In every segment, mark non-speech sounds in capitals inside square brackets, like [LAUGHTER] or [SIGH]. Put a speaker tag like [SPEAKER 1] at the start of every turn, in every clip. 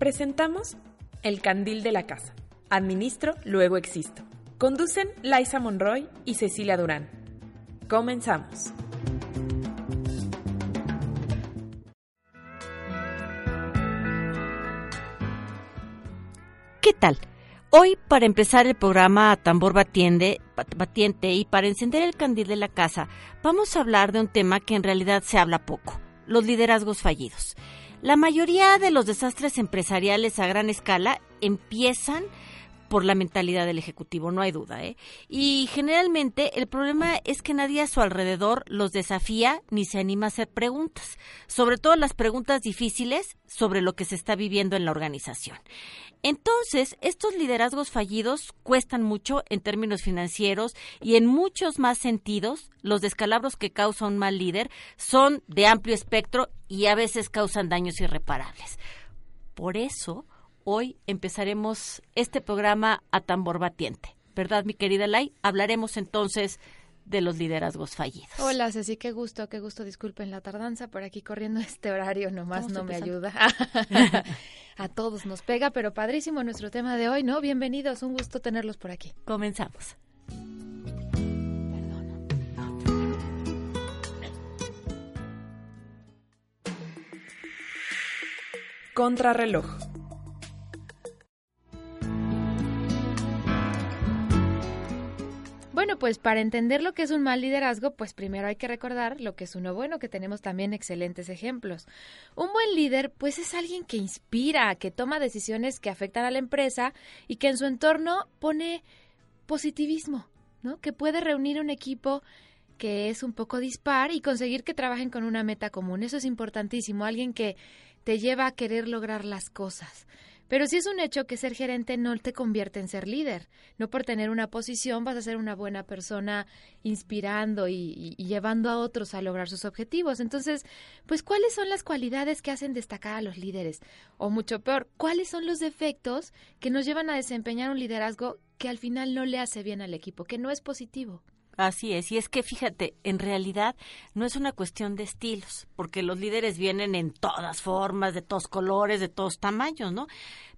[SPEAKER 1] Presentamos El Candil de la Casa. Administro, luego existo. Conducen Liza Monroy y Cecilia Durán. Comenzamos.
[SPEAKER 2] ¿Qué tal? Hoy, para empezar el programa tambor batiente, batiente y para encender el candil de la casa, vamos a hablar de un tema que en realidad se habla poco, los liderazgos fallidos. La mayoría de los desastres empresariales a gran escala empiezan por la mentalidad del ejecutivo, no hay duda. ¿eh? Y generalmente el problema es que nadie a su alrededor los desafía ni se anima a hacer preguntas, sobre todo las preguntas difíciles sobre lo que se está viviendo en la organización. Entonces, estos liderazgos fallidos cuestan mucho en términos financieros y en muchos más sentidos, los descalabros que causa un mal líder son de amplio espectro y a veces causan daños irreparables. Por eso, hoy empezaremos este programa a tambor batiente. ¿Verdad, mi querida Lai? Hablaremos entonces de los liderazgos fallidos.
[SPEAKER 3] Hola, Ceci, qué gusto, qué gusto. Disculpen la tardanza por aquí corriendo este horario, nomás no me ayuda. [LAUGHS] a todos nos pega, pero padrísimo nuestro tema de hoy, ¿no? Bienvenidos, un gusto tenerlos por aquí.
[SPEAKER 2] Comenzamos.
[SPEAKER 1] Contrarreloj.
[SPEAKER 3] Bueno, pues para entender lo que es un mal liderazgo, pues primero hay que recordar lo que es uno bueno, que tenemos también excelentes ejemplos. Un buen líder, pues es alguien que inspira, que toma decisiones que afectan a la empresa y que en su entorno pone positivismo, ¿no? Que puede reunir un equipo que es un poco dispar y conseguir que trabajen con una meta común. Eso es importantísimo, alguien que te lleva a querer lograr las cosas. Pero sí es un hecho que ser gerente no te convierte en ser líder. No por tener una posición vas a ser una buena persona inspirando y, y, llevando a otros a lograr sus objetivos. Entonces, pues, ¿cuáles son las cualidades que hacen destacar a los líderes? O mucho peor, ¿cuáles son los defectos que nos llevan a desempeñar un liderazgo que al final no le hace bien al equipo, que no es positivo?
[SPEAKER 2] Así es, y es que fíjate, en realidad no es una cuestión de estilos, porque los líderes vienen en todas formas, de todos colores, de todos tamaños, ¿no?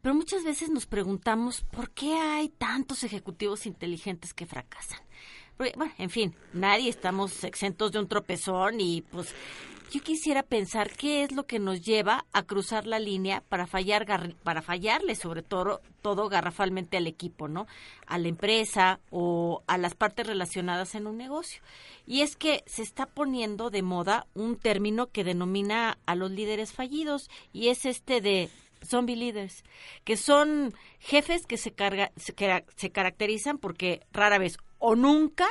[SPEAKER 2] Pero muchas veces nos preguntamos por qué hay tantos ejecutivos inteligentes que fracasan. bueno, en fin, nadie estamos exentos de un tropezón y pues yo quisiera pensar qué es lo que nos lleva a cruzar la línea para fallar para fallarle sobre todo todo garrafalmente al equipo, ¿no? A la empresa o a las partes relacionadas en un negocio. Y es que se está poniendo de moda un término que denomina a los líderes fallidos y es este de zombie leaders, que son jefes que se, carga, se, se caracterizan porque rara vez o nunca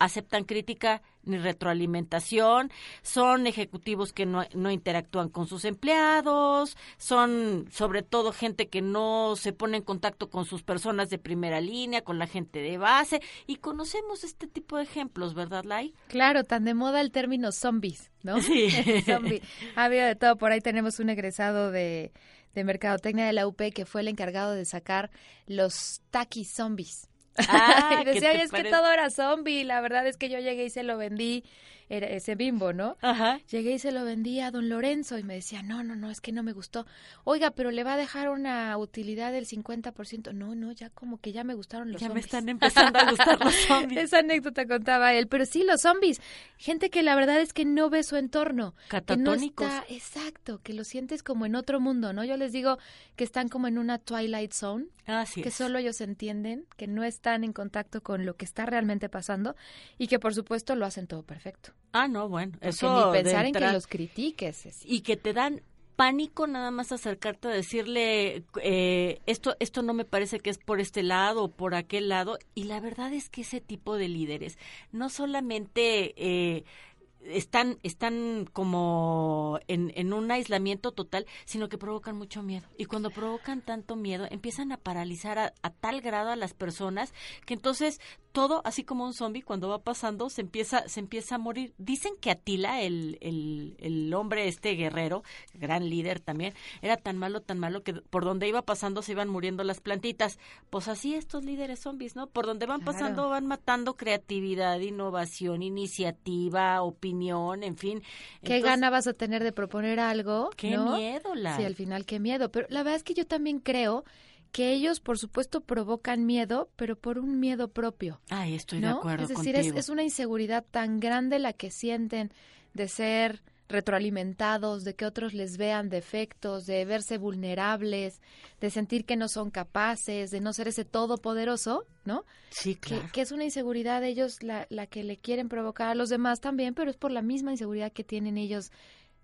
[SPEAKER 2] aceptan crítica ni retroalimentación, son ejecutivos que no, no, interactúan con sus empleados, son sobre todo gente que no se pone en contacto con sus personas de primera línea, con la gente de base, y conocemos este tipo de ejemplos, ¿verdad, Lai?
[SPEAKER 3] Claro, tan de moda el término zombies, ¿no?
[SPEAKER 2] Sí. [LAUGHS]
[SPEAKER 3] Zombie. Ha habido de todo, por ahí tenemos un egresado de, de Mercadotecnia de la UP que fue el encargado de sacar los taquis zombies. [LAUGHS]
[SPEAKER 2] Ah,
[SPEAKER 3] y decía, es que todo era zombie, la verdad es que yo llegué y se lo vendí era ese bimbo, ¿no?
[SPEAKER 2] Ajá.
[SPEAKER 3] Llegué y se lo vendí a don Lorenzo y me decía, no, no, no, es que no me gustó. Oiga, pero le va a dejar una utilidad del 50%. No, no, ya como que ya me gustaron los
[SPEAKER 2] Ya me
[SPEAKER 3] zombies.
[SPEAKER 2] están empezando a gustar los [LAUGHS] zombies.
[SPEAKER 3] Esa anécdota contaba él, pero sí, los zombies. Gente que la verdad es que no ve su entorno. Que no
[SPEAKER 2] Catatónicos.
[SPEAKER 3] está, exacto, que lo sientes como en otro mundo, ¿no? Yo les digo que están como en una Twilight Zone,
[SPEAKER 2] Así
[SPEAKER 3] que
[SPEAKER 2] es.
[SPEAKER 3] solo ellos entienden, que no están en contacto con lo que está realmente pasando y que por supuesto lo hacen todo perfecto.
[SPEAKER 2] Ah, no, bueno.
[SPEAKER 3] Porque
[SPEAKER 2] Eso
[SPEAKER 3] ni
[SPEAKER 2] de
[SPEAKER 3] pensar en que los critiques.
[SPEAKER 2] Y que te dan pánico nada más acercarte a decirle eh, esto esto no me parece que es por este lado o por aquel lado y la verdad es que ese tipo de líderes no solamente eh, están están como en, en un aislamiento total sino que provocan mucho miedo. Y cuando provocan tanto miedo empiezan a paralizar a, a tal grado a las personas que entonces todo así como un zombie cuando va pasando se empieza se empieza a morir. Dicen que Atila el, el, el hombre este guerrero gran líder también era tan malo tan malo que por donde iba pasando se iban muriendo las plantitas. Pues así estos líderes zombies no por donde van
[SPEAKER 3] Claro.
[SPEAKER 2] pasando van matando creatividad innovación iniciativa opinión en fin
[SPEAKER 3] ¿Qué
[SPEAKER 2] Entonces,
[SPEAKER 3] gana vas a tener de proponer algo?
[SPEAKER 2] qué
[SPEAKER 3] ¿no?
[SPEAKER 2] miedo la
[SPEAKER 3] Sí, al final qué miedo. Pero la verdad es que yo también creo que ellos, por supuesto, provocan miedo, pero por un miedo propio.
[SPEAKER 2] ay estoy
[SPEAKER 3] ¿no?
[SPEAKER 2] de acuerdo
[SPEAKER 3] es decir, es,
[SPEAKER 2] contigo
[SPEAKER 3] es una inseguridad tan grande la que sienten de ser retroalimentados, de que otros les vean defectos, de verse vulnerables, de sentir que no son capaces, de no ser ese todopoderoso, ¿no?
[SPEAKER 2] sí
[SPEAKER 3] Que,
[SPEAKER 2] claro
[SPEAKER 3] que es una inseguridad de ellos la, la que le quieren provocar a los demás también, pero es por la misma inseguridad que tienen ellos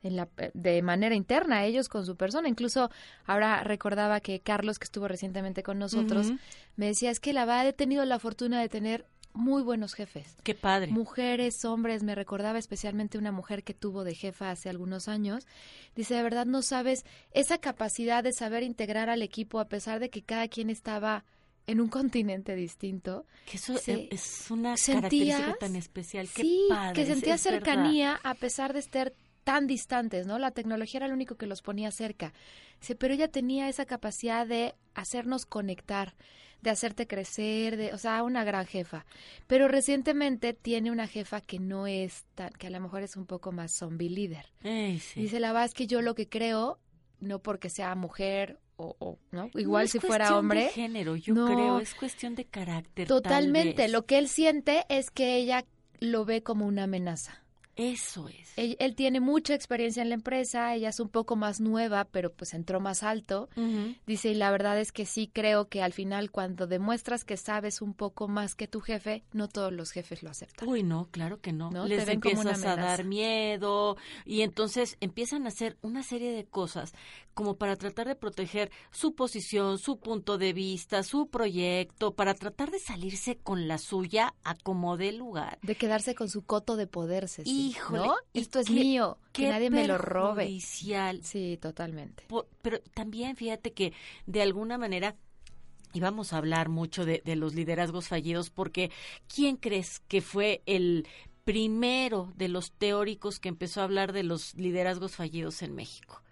[SPEAKER 3] en la, de manera interna, ellos con su persona. Incluso ahora recordaba que Carlos, que estuvo recientemente con nosotros, me decía, es que la verdad he tenido la fortuna de tener muy buenos jefes.
[SPEAKER 2] qué padre
[SPEAKER 3] Mujeres, hombres, me recordaba especialmente una mujer que tuvo de jefa hace algunos años. Dice, de verdad no sabes esa capacidad de saber integrar al equipo a pesar de que cada quien estaba en un continente distinto.
[SPEAKER 2] que eso
[SPEAKER 3] se-
[SPEAKER 2] eh, es una
[SPEAKER 3] sentías-
[SPEAKER 2] característica tan especial qué
[SPEAKER 3] sí,
[SPEAKER 2] padre
[SPEAKER 3] que sentías
[SPEAKER 2] verdad.
[SPEAKER 3] cercanía a pesar de estar tan distantes, ¿no? La tecnología era lo único que los ponía cerca. Dice, pero ella tenía esa capacidad de hacernos conectar, de hacerte crecer, de, o sea, una gran jefa. Pero recientemente tiene una jefa que no es tan, que a lo mejor es un poco más zombie líder.
[SPEAKER 2] Sí.
[SPEAKER 3] Dice, la verdad es que yo lo que creo, no porque sea mujer o, o, ¿no? Igual
[SPEAKER 2] No es
[SPEAKER 3] si fuera
[SPEAKER 2] cuestión
[SPEAKER 3] hombre.
[SPEAKER 2] de género, yo
[SPEAKER 3] No.
[SPEAKER 2] creo, es cuestión de carácter. tal
[SPEAKER 3] Totalmente.
[SPEAKER 2] vez.
[SPEAKER 3] Lo que él siente es que ella lo ve como una amenaza.
[SPEAKER 2] Eso es.
[SPEAKER 3] Él, él tiene mucha experiencia en la empresa, ella es un poco más nueva, pero pues entró más alto. Dice, y la verdad es que sí creo que al final cuando demuestras que sabes un poco más que tu jefe, no todos los jefes lo aceptan.
[SPEAKER 2] Uy, no, claro que no.
[SPEAKER 3] No,
[SPEAKER 2] Les empiezas a dar miedo y entonces empiezan a hacer una serie de cosas como para tratar de proteger su posición, su punto de vista, su proyecto, para tratar de salirse con la suya a como dé lugar.
[SPEAKER 3] De quedarse con su coto de poder, Ceci,
[SPEAKER 2] Híjole,
[SPEAKER 3] ¿no? Esto es
[SPEAKER 2] qué-
[SPEAKER 3] mío, que nadie me lo robe. Sí, totalmente.
[SPEAKER 2] Por- pero también fíjate que de alguna manera y vamos a hablar mucho de, de los liderazgos fallidos porque ¿quién crees que fue el primero de los teóricos que empezó a hablar de los liderazgos fallidos en México?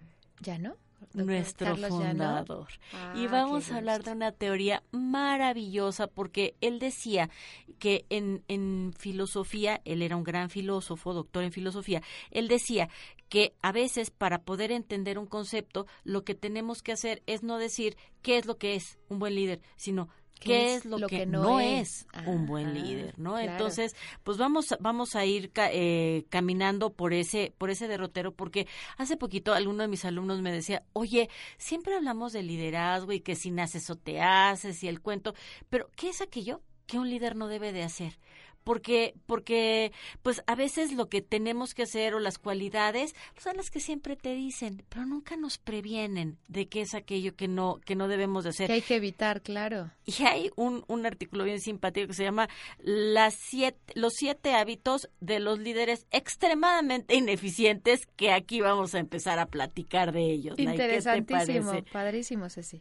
[SPEAKER 3] ¿Ya no?
[SPEAKER 2] Nuestro
[SPEAKER 3] Carlos
[SPEAKER 2] fundador.
[SPEAKER 3] Ah,
[SPEAKER 2] y vamos a hablar de una teoría maravillosa porque él decía que en, en filosofía, él era un gran filósofo, doctor en filosofía, él decía que a veces para poder entender un concepto lo que tenemos que hacer es no decir qué es lo que es un buen líder, sino qué es lo, que, no, es, un buen líder, ¿no?
[SPEAKER 3] claro.
[SPEAKER 2] Entonces, pues vamos a- vamos a ir ca- eh, caminando por ese por ese derrotero porque hace poquito alguno de mis alumnos me decía oye siempre hablamos de liderazgo y que si naces o te haces y el cuento pero qué es aquello que un líder no debe de hacer porque porque pues a veces lo que tenemos que hacer o las cualidades pues, son las que siempre te dicen pero nunca nos previenen de qué es aquello que no que no debemos de hacer
[SPEAKER 3] Que hay que evitar, claro.
[SPEAKER 2] y hay un, un artículo bien simpático que se llama Las siete, Los siete hábitos de los líderes extremadamente ineficientes, que aquí vamos a empezar a platicar de ellos. Nay. ¿Qué te
[SPEAKER 3] Interesantísimo,
[SPEAKER 2] parece?
[SPEAKER 3] padrísimo, Ceci.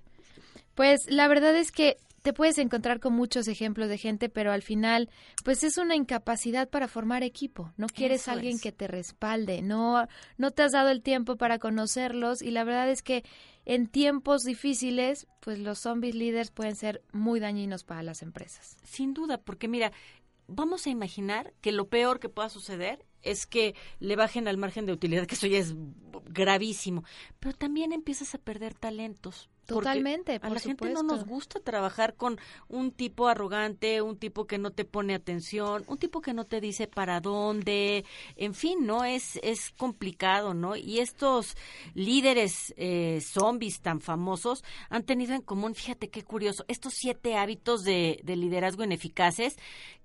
[SPEAKER 3] Pues la verdad es que te puedes encontrar con muchos ejemplos de gente, pero al final, pues es una incapacidad para formar equipo. No quieres
[SPEAKER 2] Eso
[SPEAKER 3] alguien
[SPEAKER 2] es.
[SPEAKER 3] que te respalde, no, no te has dado el tiempo para conocerlos y la verdad es que en tiempos difíciles, pues los zombies líderes pueden ser muy dañinos para las empresas.
[SPEAKER 2] Sin duda, porque mira, vamos a imaginar que lo peor que pueda suceder es que le bajen al margen de utilidad, que eso ya es gravísimo. Pero también empiezas a perder talentos.
[SPEAKER 3] Totalmente,
[SPEAKER 2] a la gente no nos gusta trabajar con un tipo arrogante, un tipo que no te pone atención, un tipo que no te dice para dónde, en fin, no es es complicado, ¿no? Y estos líderes eh, zombies tan famosos han tenido en común, fíjate qué curioso, estos siete hábitos de, de liderazgo ineficaces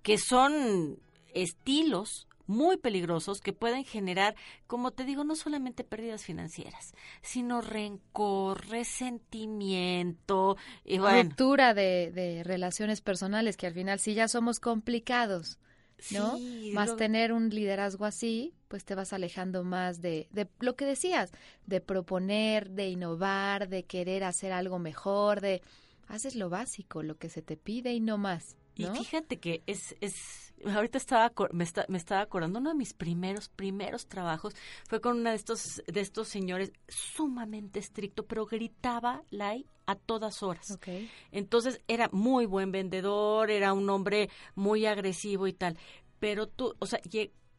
[SPEAKER 2] que son estilos muy peligrosos que pueden generar, como te digo, no solamente pérdidas financieras, sino rencor, resentimiento y
[SPEAKER 3] ruptura de, de relaciones personales que al final si ya somos complicados. ¿no? más tener un liderazgo así, pues te vas alejando más de, de lo que decías, de proponer, de innovar, de querer hacer algo mejor, de haces lo básico, lo que se te pide y no más.
[SPEAKER 2] Y fíjate que es, es ahorita estaba me, me estaba acordando uno de mis primeros primeros trabajos fue con uno de estos de estos señores sumamente estricto, pero gritaba Lai a todas horas. Entonces era muy buen vendedor, era un hombre muy agresivo y tal. Pero tú, o sea,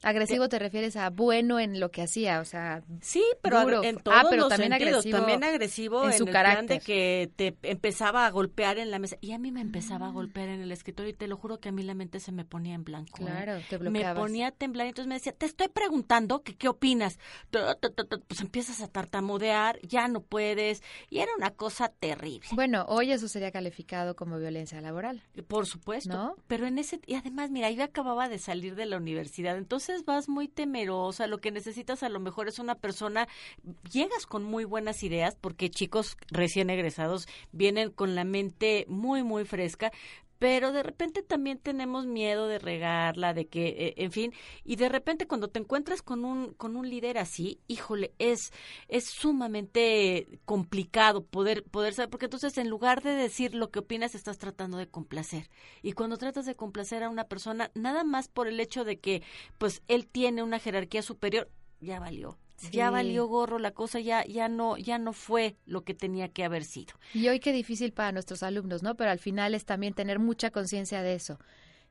[SPEAKER 3] Agresivo te refieres a bueno en lo que hacía, o sea,
[SPEAKER 2] sí, pero en ah, todos pero los también sentidos, agresivo también agresivo en, su el carácter. de que te empezaba a golpear en la mesa y a mí me empezaba a golpear en el escritorio y te lo juro que a mí la mente se me ponía en blanco.
[SPEAKER 3] ¿eh? Claro, te
[SPEAKER 2] bloqueabas. Me ponía a temblar y entonces me decía, "Te estoy preguntando que qué opinas." Pues empiezas a tartamudear, ya no puedes y era una cosa terrible.
[SPEAKER 3] Bueno, hoy eso sería calificado como violencia laboral.
[SPEAKER 2] Por supuesto, ¿No? pero en ese y además, mira, yo acababa de salir de la universidad, entonces vas muy temerosa, lo que necesitas a lo mejor es una persona, llegas con muy buenas ideas, porque chicos recién egresados vienen con la mente muy, muy fresca, pero de repente también tenemos miedo de regarla, de que, eh, en fin, y de repente cuando te encuentras con un con un líder así, híjole, es es sumamente complicado poder poder saber, porque entonces en lugar de decir lo que opinas estás tratando de complacer. Y cuando tratas de complacer a una persona nada más por el hecho de que pues él tiene una jerarquía superior, ya valió ya valió gorro la cosa, ya, ya no, ya no fue lo que tenía que haber sido.
[SPEAKER 3] Y hoy qué difícil para nuestros alumnos, ¿no? Pero al final es también tener mucha conciencia de eso.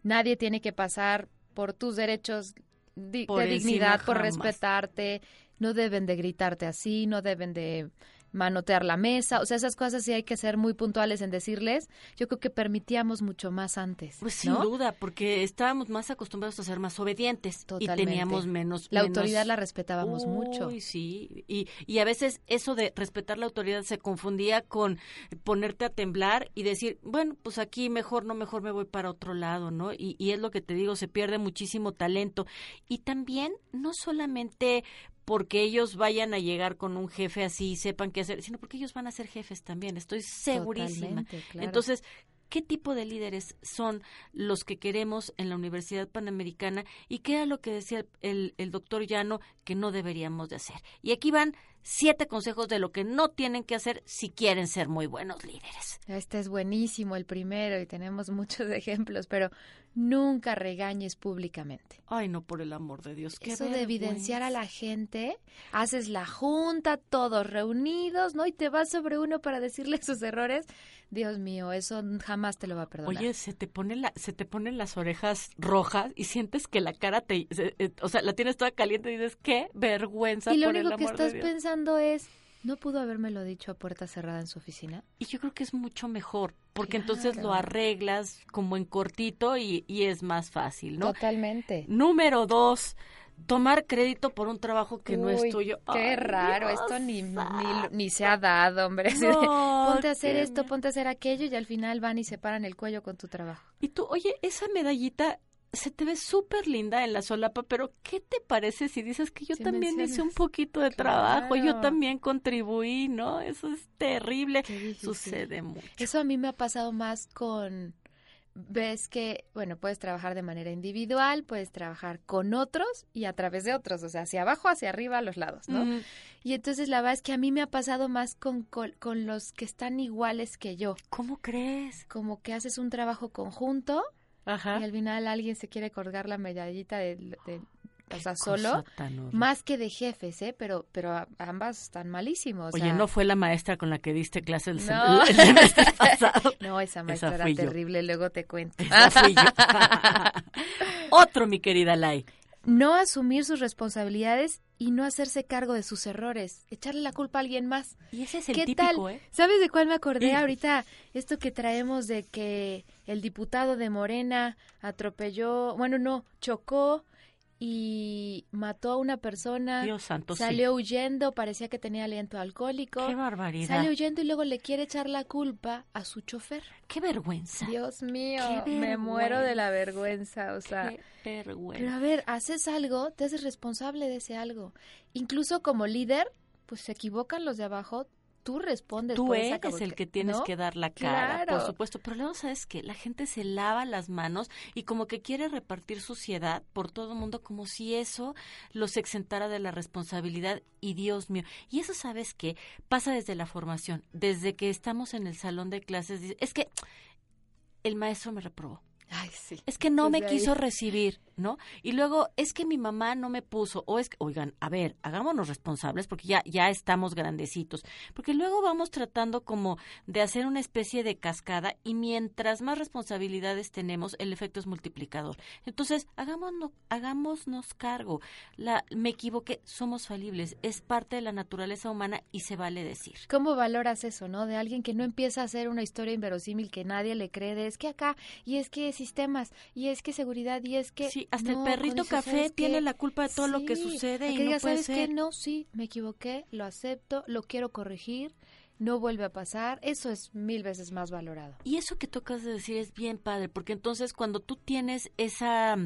[SPEAKER 3] Nadie tiene que pasar por tus derechos de dignidad, por respetarte, no deben de gritarte así, no deben de manotear la mesa, o sea, esas cosas sí hay que ser muy puntuales en decirles. Yo creo que permitíamos mucho más antes.
[SPEAKER 2] Pues sin duda, porque estábamos más acostumbrados a ser más obedientes y teníamos menos.
[SPEAKER 3] La autoridad la respetábamos
[SPEAKER 2] Uy,
[SPEAKER 3] mucho.
[SPEAKER 2] Sí, y, y a veces eso de respetar la autoridad se confundía con ponerte a temblar y decir, bueno, pues aquí mejor, no mejor me voy para otro lado, ¿no? Y, y es lo que te digo, se pierde muchísimo talento. Y también, no solamente porque ellos vayan a llegar con un jefe así y sepan qué hacer, sino porque ellos van a ser jefes también, estoy segurísima. Entonces, qué tipo de líderes son los que queremos en la Universidad Panamericana y qué era lo que decía el, el, doctor Llano que no deberíamos de hacer. Y aquí van siete consejos de lo que no tienen que hacer si quieren ser muy buenos líderes.
[SPEAKER 3] Este es buenísimo, el primero, y tenemos [LAUGHS] muchos ejemplos, pero nunca regañes públicamente.
[SPEAKER 2] Ay, no, por el amor de Dios.
[SPEAKER 3] Eso de evidenciar a la gente, haces la junta, todos reunidos, ¿no? Y te vas sobre uno para decirle [LAUGHS] sus errores. Dios mío, eso jamás te lo va a perdonar.
[SPEAKER 2] Oye, se te pone la, se te ponen las orejas rojas y sientes que la cara te, eh, o sea, la tienes toda caliente y dices, qué vergüenza.
[SPEAKER 3] Y lo
[SPEAKER 2] por
[SPEAKER 3] único
[SPEAKER 2] el
[SPEAKER 3] que
[SPEAKER 2] amor
[SPEAKER 3] estás
[SPEAKER 2] de Dios.
[SPEAKER 3] Pensando es, ¿no pudo habérmelo dicho a puerta cerrada en su oficina?
[SPEAKER 2] Y yo creo que es mucho mejor, porque entonces lo arreglas como en cortito y, y es más fácil, ¿no?
[SPEAKER 3] Totalmente.
[SPEAKER 2] Número dos, tomar crédito por un trabajo que no es
[SPEAKER 3] Uy,
[SPEAKER 2] tuyo.
[SPEAKER 3] Qué
[SPEAKER 2] Ay,
[SPEAKER 3] raro,
[SPEAKER 2] Dios
[SPEAKER 3] esto ni, ni, ni se ha dado, hombre.
[SPEAKER 2] No,
[SPEAKER 3] ponte a hacer esto,
[SPEAKER 2] me-
[SPEAKER 3] ponte a hacer aquello y al final van y se paran el cuello con tu trabajo.
[SPEAKER 2] Y tú, oye, esa medallita se te ve súper linda en la solapa, pero ¿qué te parece si dices que yo también hice un poquito de trabajo, yo también contribuí, ¿no? Eso es terrible. Sucede mucho.
[SPEAKER 3] Eso a mí me ha pasado más con ves que, bueno, puedes trabajar de manera individual, puedes trabajar con otros y a través de otros, o sea, hacia abajo, hacia arriba, a los lados, ¿no?
[SPEAKER 2] Mm,
[SPEAKER 3] Y entonces la verdad es que a mí me ha pasado más con, con, con los que están iguales que yo,
[SPEAKER 2] ¿Cómo crees?
[SPEAKER 3] como que haces un trabajo conjunto
[SPEAKER 2] Ajá.
[SPEAKER 3] y al final alguien se quiere colgar la medallita de, de- o sea, solo, más que de jefes, ¿eh? Pero, pero ambas están malísimos.
[SPEAKER 2] Oye,
[SPEAKER 3] sea,
[SPEAKER 2] no fue la maestra con la que diste clase el,
[SPEAKER 3] No.
[SPEAKER 2] el semestre [LAUGHS] pasado.
[SPEAKER 3] No, esa maestra era
[SPEAKER 2] yo.
[SPEAKER 3] terrible, luego te cuento.
[SPEAKER 2] Esa fui yo. [LAUGHS] Otro, mi querida Lai.
[SPEAKER 3] no asumir sus responsabilidades y no hacerse cargo de sus errores, echarle la culpa a alguien más.
[SPEAKER 2] Y ese es el
[SPEAKER 3] ¿Qué
[SPEAKER 2] típico,
[SPEAKER 3] tal?
[SPEAKER 2] ¿eh?
[SPEAKER 3] ¿Sabes de cuál me acordé ahorita? Esto que traemos de que el diputado de Morena atropelló, bueno, no, chocó y mató a una persona.
[SPEAKER 2] Dios santo, sí.
[SPEAKER 3] Salió huyendo, parecía que tenía aliento alcohólico.
[SPEAKER 2] Qué barbaridad.
[SPEAKER 3] Sale huyendo y luego le quiere echar la culpa a su chofer.
[SPEAKER 2] Qué vergüenza.
[SPEAKER 3] Dios mío, me muero de la
[SPEAKER 2] vergüenza.
[SPEAKER 3] vergüenza, o sea.
[SPEAKER 2] Qué vergüenza.
[SPEAKER 3] Pero a ver, haces algo, te haces responsable de ese algo. Incluso como líder, pues se equivocan los de abajo, tú respondes.
[SPEAKER 2] Tú
[SPEAKER 3] por esa
[SPEAKER 2] eres el que tienes
[SPEAKER 3] ¿no?
[SPEAKER 2] que dar la cara,
[SPEAKER 3] Claro.
[SPEAKER 2] por supuesto. Pero luego, ¿sabes que La gente se lava las manos y como que quiere repartir suciedad por todo el mundo como si eso los exentara de la responsabilidad. Y Dios mío. Y eso, ¿sabes qué? Pasa desde la formación. Desde que estamos en el salón de clases, es que el maestro me reprobó.
[SPEAKER 3] Ay, sí.
[SPEAKER 2] Es que no me
[SPEAKER 3] ahí.
[SPEAKER 2] quiso recibir, ¿no? Y luego es que mi mamá no me puso, o es que, oigan, a ver, hagámonos responsables porque ya, ya estamos grandecitos, porque luego vamos tratando como de hacer una especie de cascada y mientras más responsabilidades tenemos, el efecto es multiplicador. Entonces, hagámonos, hagámonos cargo. La, me equivoqué, somos falibles, es parte de la naturaleza humana y se vale decir.
[SPEAKER 3] ¿Cómo valoras eso, no? De alguien que no empieza a hacer una historia inverosímil que nadie le cree, de es que acá, y es que sistemas, y es que seguridad, y es que...
[SPEAKER 2] Sí, hasta
[SPEAKER 3] No,
[SPEAKER 2] el perrito café
[SPEAKER 3] ¿sabes
[SPEAKER 2] tiene la culpa de todo lo que sucede y
[SPEAKER 3] que
[SPEAKER 2] no
[SPEAKER 3] digas,
[SPEAKER 2] puede
[SPEAKER 3] ¿sabes
[SPEAKER 2] ser.
[SPEAKER 3] qué? No, sí, me equivoqué, lo acepto, lo quiero corregir, no vuelve a pasar, eso es mil veces más valorado.
[SPEAKER 2] Y eso que tocas de decir es bien padre, porque entonces cuando tú tienes esa,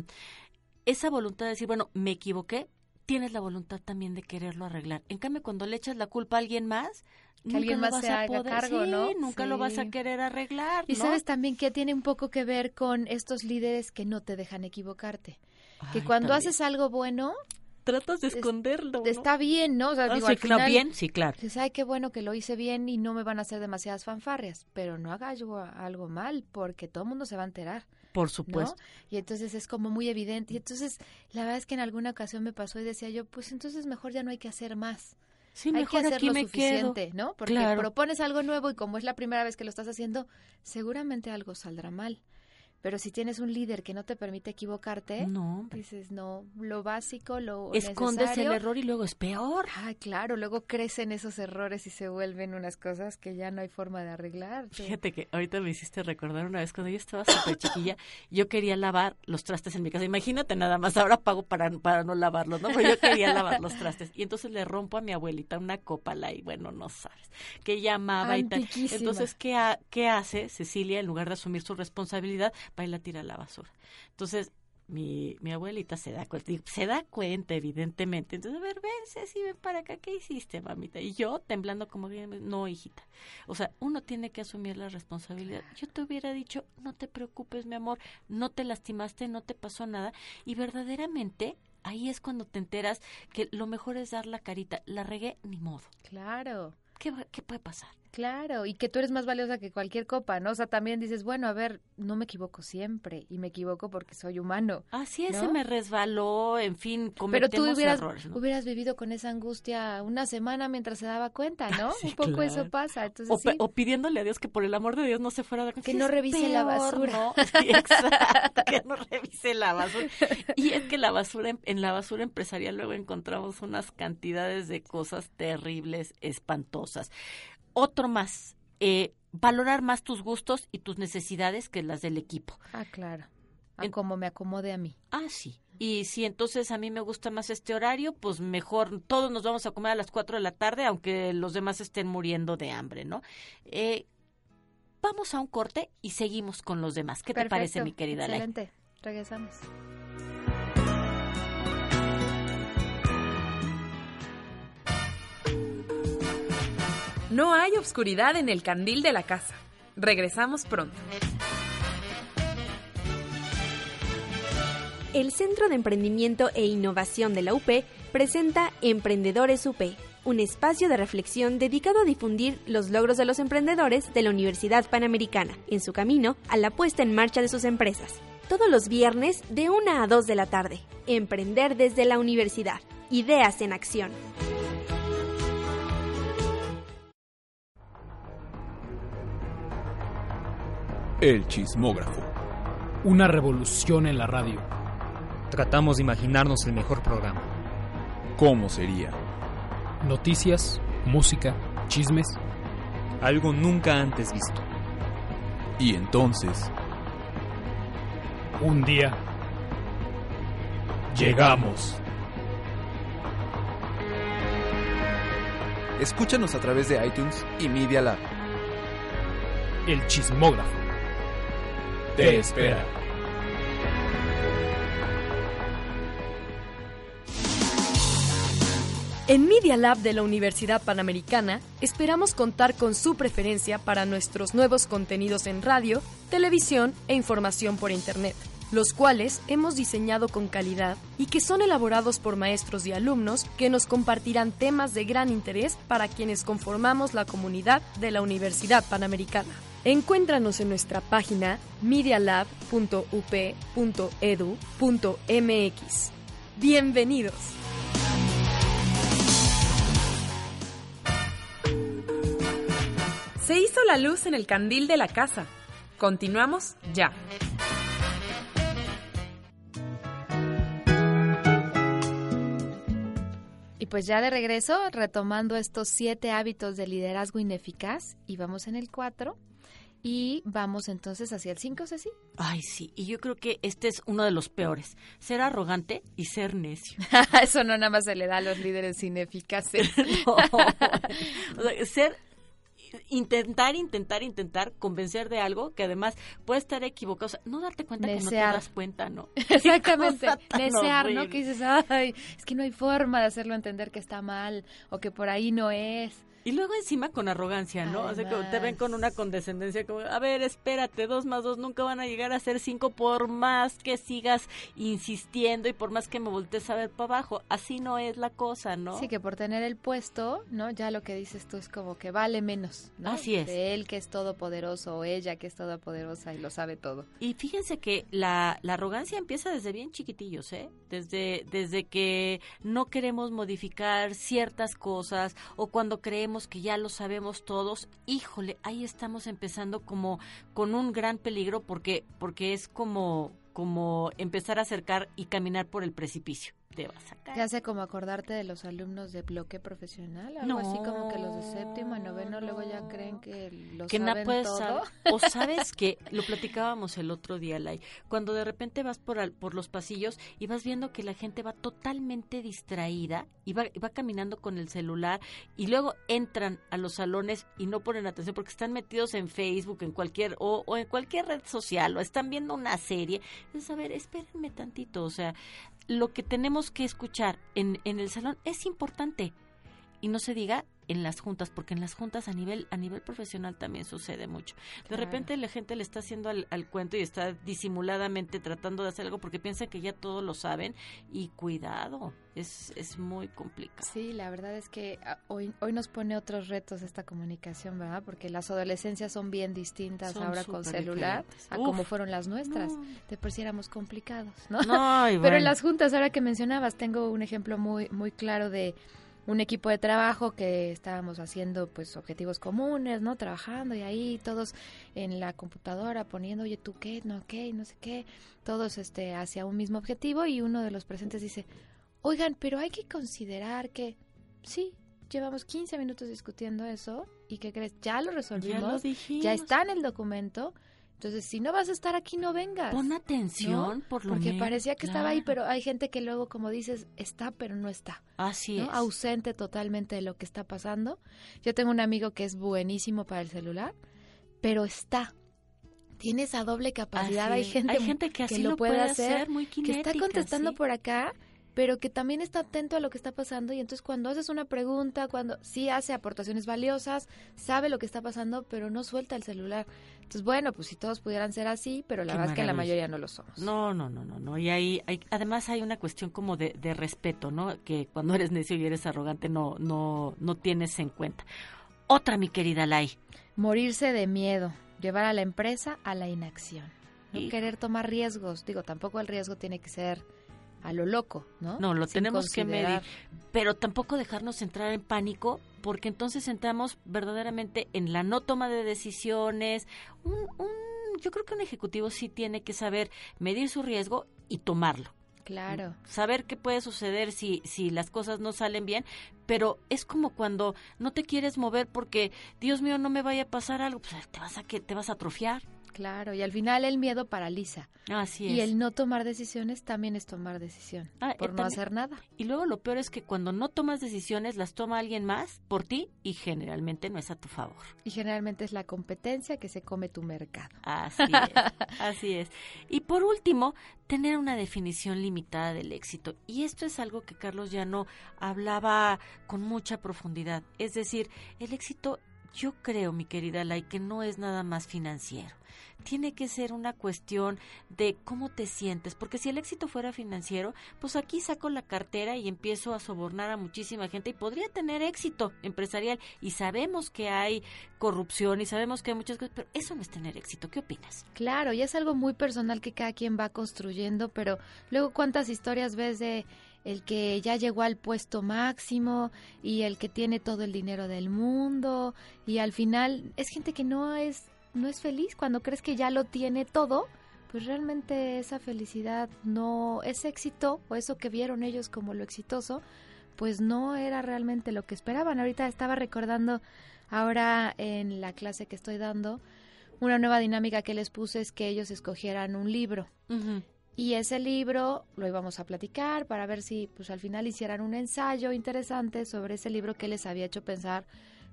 [SPEAKER 2] esa voluntad de decir, bueno, me equivoqué, tienes la voluntad también de quererlo arreglar. En cambio, cuando le echas la culpa a alguien más, nunca
[SPEAKER 3] alguien
[SPEAKER 2] lo
[SPEAKER 3] más
[SPEAKER 2] vas
[SPEAKER 3] se
[SPEAKER 2] a
[SPEAKER 3] haga
[SPEAKER 2] poder,
[SPEAKER 3] cargo,
[SPEAKER 2] sí,
[SPEAKER 3] ¿no?
[SPEAKER 2] nunca lo vas a querer arreglar,
[SPEAKER 3] Y
[SPEAKER 2] ¿no?
[SPEAKER 3] sabes también que tiene un poco que ver con estos líderes que no te dejan equivocarte. Que
[SPEAKER 2] Ay,
[SPEAKER 3] cuando
[SPEAKER 2] también.
[SPEAKER 3] haces algo bueno,
[SPEAKER 2] tratas de
[SPEAKER 3] es-
[SPEAKER 2] esconderlo, ¿no?
[SPEAKER 3] está bien, ¿no? O sea,
[SPEAKER 2] Ah,
[SPEAKER 3] digo,
[SPEAKER 2] sí,
[SPEAKER 3] al
[SPEAKER 2] claro,
[SPEAKER 3] final,
[SPEAKER 2] bien, sí, claro.
[SPEAKER 3] Dices, ay, qué bueno que lo hice bien y no me van a hacer demasiadas fanfarrias, pero no haga algo, algo mal porque todo el mundo se va a enterar,
[SPEAKER 2] Por
[SPEAKER 3] ¿no?
[SPEAKER 2] supuesto.
[SPEAKER 3] Y entonces es como muy evidente. Y entonces la verdad es que en alguna ocasión me pasó y decía yo, pues entonces mejor ya no hay que hacer más.
[SPEAKER 2] Sí,
[SPEAKER 3] hay que
[SPEAKER 2] mejor
[SPEAKER 3] hacer
[SPEAKER 2] aquí quedo.
[SPEAKER 3] suficiente, ¿no? Porque
[SPEAKER 2] Claro.
[SPEAKER 3] propones algo nuevo y como es la primera vez que lo estás haciendo, seguramente algo saldrá mal. Pero si tienes un líder que no te permite equivocarte,
[SPEAKER 2] No,
[SPEAKER 3] dices, no, lo básico, lo
[SPEAKER 2] Escondes el error y luego es peor.
[SPEAKER 3] Ah, claro, luego crecen esos errores y se vuelven unas cosas que ya no hay forma de arreglar.
[SPEAKER 2] Fíjate que ahorita me hiciste recordar una vez cuando yo estaba súper chiquilla, yo quería lavar los trastes en mi casa. Imagínate nada más, ahora pago para, para no lavarlos, ¿no? Pero yo quería lavar los trastes. Y entonces le rompo a mi abuelita una copa y bueno, no sabes, que llamaba y tal. Entonces, ¿qué, ha- ¿qué hace Cecilia en lugar de asumir su responsabilidad? Va y la tira a la basura. Entonces, mi, mi abuelita se da cuenta, se da cuenta evidentemente. Entonces, a ver, ven, Ceci, ven para acá, ¿qué hiciste, mamita? Y yo, temblando como bien, no, hijita. O sea, uno tiene que asumir la responsabilidad. Yo te hubiera dicho, no te preocupes, mi amor, no te lastimaste, no te pasó nada. Y verdaderamente, ahí es cuando te enteras que lo mejor es dar la carita. La regué, ni modo.
[SPEAKER 3] Claro.
[SPEAKER 2] ¿Qué, qué puede pasar?
[SPEAKER 3] Claro, y que tú eres más valiosa que cualquier copa, ¿no? O sea, también dices, bueno, a ver, no me equivoco siempre y me equivoco porque soy humano.
[SPEAKER 2] Así es,
[SPEAKER 3] ¿No?
[SPEAKER 2] se me resbaló, en fin,
[SPEAKER 3] Pero
[SPEAKER 2] cometemos
[SPEAKER 3] tú hubieras,
[SPEAKER 2] errores. ¿no?
[SPEAKER 3] hubieras vivido con esa angustia una semana mientras se daba cuenta, ¿no? [LAUGHS]
[SPEAKER 2] Sí,
[SPEAKER 3] Un poco
[SPEAKER 2] claro.
[SPEAKER 3] eso pasa. Entonces,
[SPEAKER 2] O,
[SPEAKER 3] sí,
[SPEAKER 2] o pidiéndole a Dios que por el amor de Dios no se fuera de
[SPEAKER 3] Que no revise la basura.
[SPEAKER 2] ¿no? [LAUGHS] Sí, exacto, que no [LAUGHS] revise la basura. Y es que la basura, em- en la basura empresarial luego encontramos unas cantidades de cosas terribles, espantosas. Otro más, eh, valorar más tus gustos y tus necesidades que las del equipo.
[SPEAKER 3] Ah, claro. A
[SPEAKER 2] En-
[SPEAKER 3] como me acomode a mí.
[SPEAKER 2] Ah, sí. Y si entonces a mí me gusta más este horario, pues mejor todos nos vamos a comer a las 4 de la tarde, aunque los demás estén muriendo de hambre, ¿no? Eh, vamos a un corte y seguimos con los demás. ¿Qué te parece, mi querida Lai?
[SPEAKER 3] Excelente. Regresamos.
[SPEAKER 1] No hay obscuridad en el candil de la casa. Regresamos pronto.
[SPEAKER 4] El Centro de Emprendimiento e Innovación de la UP presenta Emprendedores UP, un espacio de reflexión dedicado a difundir los logros de los emprendedores de la Universidad Panamericana en su camino a la puesta en marcha de sus empresas. Todos los viernes de 1 a 2 de la tarde. Emprender desde la universidad. Ideas en acción.
[SPEAKER 5] El chismógrafo.
[SPEAKER 6] Una revolución en la radio.
[SPEAKER 5] Tratamos de imaginarnos el mejor programa.
[SPEAKER 6] ¿Cómo sería?
[SPEAKER 7] Noticias, música, chismes.
[SPEAKER 5] Algo nunca antes visto.
[SPEAKER 6] Y entonces...
[SPEAKER 7] Un día... Llegamos.
[SPEAKER 6] Escúchanos a través de iTunes y Media Lab.
[SPEAKER 7] El chismógrafo.
[SPEAKER 6] Te espera.
[SPEAKER 8] En Media Lab de la Universidad Panamericana esperamos contar con su preferencia para nuestros nuevos contenidos en radio, televisión e información por Internet, los cuales hemos diseñado con calidad y que son elaborados por maestros y alumnos que nos compartirán temas de gran interés para quienes conformamos la comunidad de la Universidad Panamericana. Encuéntranos en nuestra página medialab.up.edu.mx. Bienvenidos.
[SPEAKER 1] Se hizo la luz en el candil de la casa. Continuamos ya.
[SPEAKER 3] Pues ya de regreso, retomando estos siete hábitos de liderazgo ineficaz, y vamos en el cuatro, y vamos entonces hacia el cinco, Ceci.
[SPEAKER 2] Ay, sí, y yo creo que este es uno de los peores, ser arrogante y ser necio. [LAUGHS]
[SPEAKER 3] Eso no nada más se le da a los líderes ineficaces. [LAUGHS]
[SPEAKER 2] No. O sea, ser intentar, intentar, intentar convencer de algo que además puede estar equivocado. O sea, no darte cuenta que no te das cuenta, ¿no? [LAUGHS]
[SPEAKER 3] Exactamente, desear, ¿no? Que dices, ay, es que no hay forma de hacerlo entender que está mal o que por ahí no es.
[SPEAKER 2] Y luego encima con arrogancia, ¿no? O sea, que te ven con una condescendencia como, a ver, espérate, dos más dos nunca van a llegar a ser cinco por más que sigas insistiendo y por más que me voltees a ver para abajo. Así no es la cosa, ¿no?
[SPEAKER 3] Sí, que por tener el puesto, ¿no? Ya lo que dices tú es como que vale menos, ¿no?
[SPEAKER 2] Así es.
[SPEAKER 3] De él que es todopoderoso o ella que es todopoderosa y lo sabe todo.
[SPEAKER 2] Y fíjense que la, la arrogancia empieza desde bien chiquitillos, ¿eh? Desde, desde que no queremos modificar ciertas cosas o cuando creemos que ya lo sabemos todos, híjole, ahí estamos empezando como con un gran peligro porque, porque es como, como empezar a acercar y caminar por el precipicio. Te vas a caer.
[SPEAKER 3] Ya sé como acordarte de los alumnos de bloque profesional, algo así como que los de séptimo y noveno luego ya creen que lo
[SPEAKER 2] que
[SPEAKER 3] saben
[SPEAKER 2] puedes
[SPEAKER 3] todo.
[SPEAKER 2] saber. O sabes que lo platicábamos el otro día, Lai, cuando de repente vas por, al- por los pasillos y vas viendo que la gente va totalmente distraída y va, y va caminando con el celular y luego entran a los salones y no ponen atención porque están metidos en Facebook, en cualquier o, o en cualquier red social o están viendo una serie. Es a ver, espérenme tantito, o sea, lo que tenemos que escuchar en, en el salón es importante y no se diga en las juntas porque en las juntas a nivel a nivel profesional también sucede mucho de
[SPEAKER 3] Claro.
[SPEAKER 2] repente la gente le está haciendo al, al cuento y está disimuladamente tratando de hacer algo porque piensa que ya todo lo saben y cuidado es, es muy complicado
[SPEAKER 3] Sí, la verdad es que ah, hoy, hoy nos pone otros retos esta comunicación, ¿verdad? Porque las adolescencias son bien distintas
[SPEAKER 2] Son
[SPEAKER 3] ahora con celular
[SPEAKER 2] diferentes.
[SPEAKER 3] a
[SPEAKER 2] Uf.
[SPEAKER 3] como fueron las nuestras.
[SPEAKER 2] No.
[SPEAKER 3] De por sí éramos complicados, ¿no?
[SPEAKER 2] No, [LAUGHS]
[SPEAKER 3] Pero
[SPEAKER 2] bueno.
[SPEAKER 3] en las juntas, ahora que mencionabas, tengo un ejemplo muy, muy claro de un equipo de trabajo que estábamos haciendo pues objetivos comunes, ¿no? Trabajando y ahí todos en la computadora poniendo, oye, ¿tú qué? No, qué, no sé qué. Todos este hacia un mismo objetivo y uno de los presentes dice, oigan, pero hay que considerar que sí, llevamos 15 minutos discutiendo eso y ¿qué crees? Ya lo
[SPEAKER 2] ya
[SPEAKER 3] resolvimos,
[SPEAKER 2] lo dijimos
[SPEAKER 3] ya está en el documento. Entonces, si no vas a estar aquí, no vengas.
[SPEAKER 2] pon atención
[SPEAKER 3] ¿no?
[SPEAKER 2] por lo
[SPEAKER 3] Porque
[SPEAKER 2] menos,
[SPEAKER 3] parecía que estaba ahí, pero hay gente que luego, como dices, está, pero no está.
[SPEAKER 2] así
[SPEAKER 3] ¿no?
[SPEAKER 2] es
[SPEAKER 3] Ausente totalmente de lo que está pasando. Yo tengo un amigo que es buenísimo para el celular, pero está. Tiene esa doble capacidad.
[SPEAKER 2] Así
[SPEAKER 3] Hay gente,
[SPEAKER 2] hay gente que así
[SPEAKER 3] lo puede hacer,
[SPEAKER 2] muy
[SPEAKER 3] que está contestando
[SPEAKER 2] sí.
[SPEAKER 3] por acá, pero que también está atento a lo que está pasando y entonces cuando haces una pregunta, cuando sí hace aportaciones valiosas, sabe lo que está pasando, pero no suelta el celular. Entonces, bueno, pues si todos pudieran ser así, pero la
[SPEAKER 2] Qué
[SPEAKER 3] verdad es que la mayoría no lo somos.
[SPEAKER 2] No, no, no, no, no. Y ahí, hay, además hay una cuestión como de, de respeto, ¿no? Que cuando eres necio y eres arrogante no, no, no tienes en cuenta. Otra, mi querida Lai.
[SPEAKER 3] Morirse de miedo, llevar a la empresa a la inacción. No querer tomar riesgos. Digo, tampoco el riesgo tiene que ser a lo loco, ¿no?
[SPEAKER 2] No, lo
[SPEAKER 3] Sin
[SPEAKER 2] tenemos que medir. Pero tampoco dejarnos entrar en pánico, porque entonces entramos verdaderamente en la no toma de decisiones. Un, un- yo creo que un ejecutivo sí tiene que saber medir su riesgo y tomarlo.
[SPEAKER 3] Claro.
[SPEAKER 2] Saber qué puede suceder si, si las cosas no salen bien, pero es como cuando no te quieres mover porque, Dios mío, no me vaya a pasar algo, pues te vas a, que, te vas a atrofiar.
[SPEAKER 3] Claro, y al final el miedo paraliza.
[SPEAKER 2] Así es.
[SPEAKER 3] Y el no tomar decisiones también es tomar decisión,
[SPEAKER 2] Ah,
[SPEAKER 3] por
[SPEAKER 2] eh,
[SPEAKER 3] no
[SPEAKER 2] también-
[SPEAKER 3] hacer nada.
[SPEAKER 2] Y luego lo peor es que cuando no tomas decisiones, las toma alguien más por ti y generalmente no es a tu favor.
[SPEAKER 3] Y generalmente es la competencia que se come tu mercado.
[SPEAKER 2] Así es, [LAUGHS] así es. Y por último, tener una definición limitada del éxito. Y esto es algo que Carlos Llano hablaba con mucha profundidad. Es decir, el éxito, yo creo, mi querida Lai, que no es nada más financiero. Tiene que ser una cuestión de cómo te sientes, porque si el éxito fuera financiero, pues aquí saco la cartera y empiezo a sobornar a muchísima gente y podría tener éxito empresarial. Y sabemos que hay corrupción y sabemos que hay muchas cosas, pero eso no es tener éxito. ¿Qué opinas?
[SPEAKER 3] Claro, y es algo muy personal que cada quien va construyendo, pero luego cuántas historias ves de el que ya llegó al puesto máximo y el que tiene todo el dinero del mundo y al final es gente que no es no es feliz cuando crees que ya lo tiene todo, pues realmente esa felicidad no ese éxito o eso que vieron ellos como lo exitoso, pues no era realmente lo que esperaban. Ahorita estaba recordando ahora en la clase que estoy dando una nueva dinámica que les puse es que ellos escogieran un libro. Y ese libro lo íbamos a platicar para ver si pues al final hicieran un ensayo interesante sobre ese libro que les había hecho pensar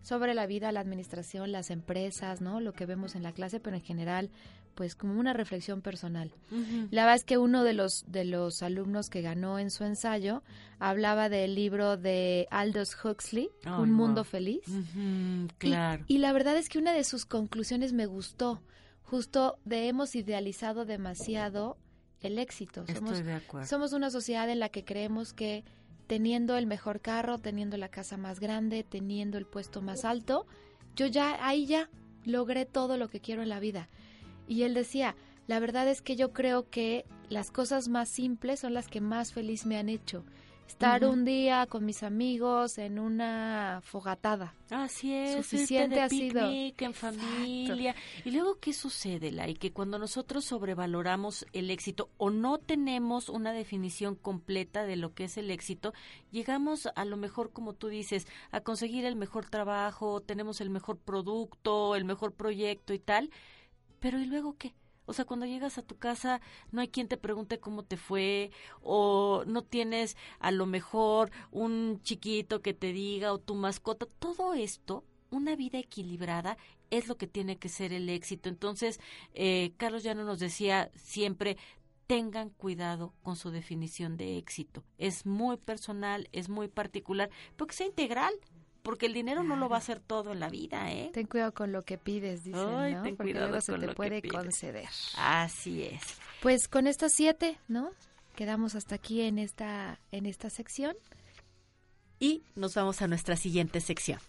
[SPEAKER 3] sobre la vida, la administración, las empresas, ¿no? Lo que vemos en la clase, pero en general pues como una reflexión personal. La verdad es que uno de los de los alumnos que ganó en su ensayo hablaba del libro de Aldous Huxley, Un mundo feliz.
[SPEAKER 2] Ujú,
[SPEAKER 3] Y-
[SPEAKER 2] claro.
[SPEAKER 3] Y, la verdad es que una de sus conclusiones me gustó, justo de hemos idealizado demasiado el éxito. Somos,
[SPEAKER 2] Estoy de acuerdo.
[SPEAKER 3] somos una sociedad en la que creemos que teniendo el mejor carro, teniendo la casa más grande, teniendo el puesto más alto, yo ya ahí ya logré todo lo que quiero en la vida. Y él decía, la verdad es que yo creo que las cosas más simples son las que más feliz me han hecho. Estar un día con mis amigos en una fogatada.
[SPEAKER 2] Así es,
[SPEAKER 3] Suficiente
[SPEAKER 2] de
[SPEAKER 3] ha sido.
[SPEAKER 2] en familia. Y luego, ¿qué sucede, Lai? Que cuando nosotros sobrevaloramos el éxito o no tenemos una definición completa de lo que es el éxito, llegamos a lo mejor, como tú dices, a conseguir el mejor trabajo, tenemos el mejor producto, el mejor proyecto y tal. Pero ¿y luego qué? O sea, cuando llegas a tu casa no hay quien te pregunte cómo te fue o no tienes a lo mejor un chiquito que te diga o tu mascota. Todo esto, una vida equilibrada, es lo que tiene que ser el éxito. Entonces, eh, Carlos ya no nos decía siempre, tengan cuidado con su definición de éxito. Es muy personal, es muy particular, pero que sea integral. Porque el dinero no lo va a hacer todo en la vida, ¿eh?
[SPEAKER 3] Ten cuidado con lo que pides, dicen,
[SPEAKER 2] Ay,
[SPEAKER 3] ¿no?
[SPEAKER 2] ten
[SPEAKER 3] Porque
[SPEAKER 2] cuidado
[SPEAKER 3] luego se
[SPEAKER 2] con
[SPEAKER 3] te puede conceder.
[SPEAKER 2] Así es.
[SPEAKER 3] Pues con estas siete, ¿no? Quedamos hasta aquí en esta, en esta sección.
[SPEAKER 2] Y nos vamos a nuestra siguiente sección.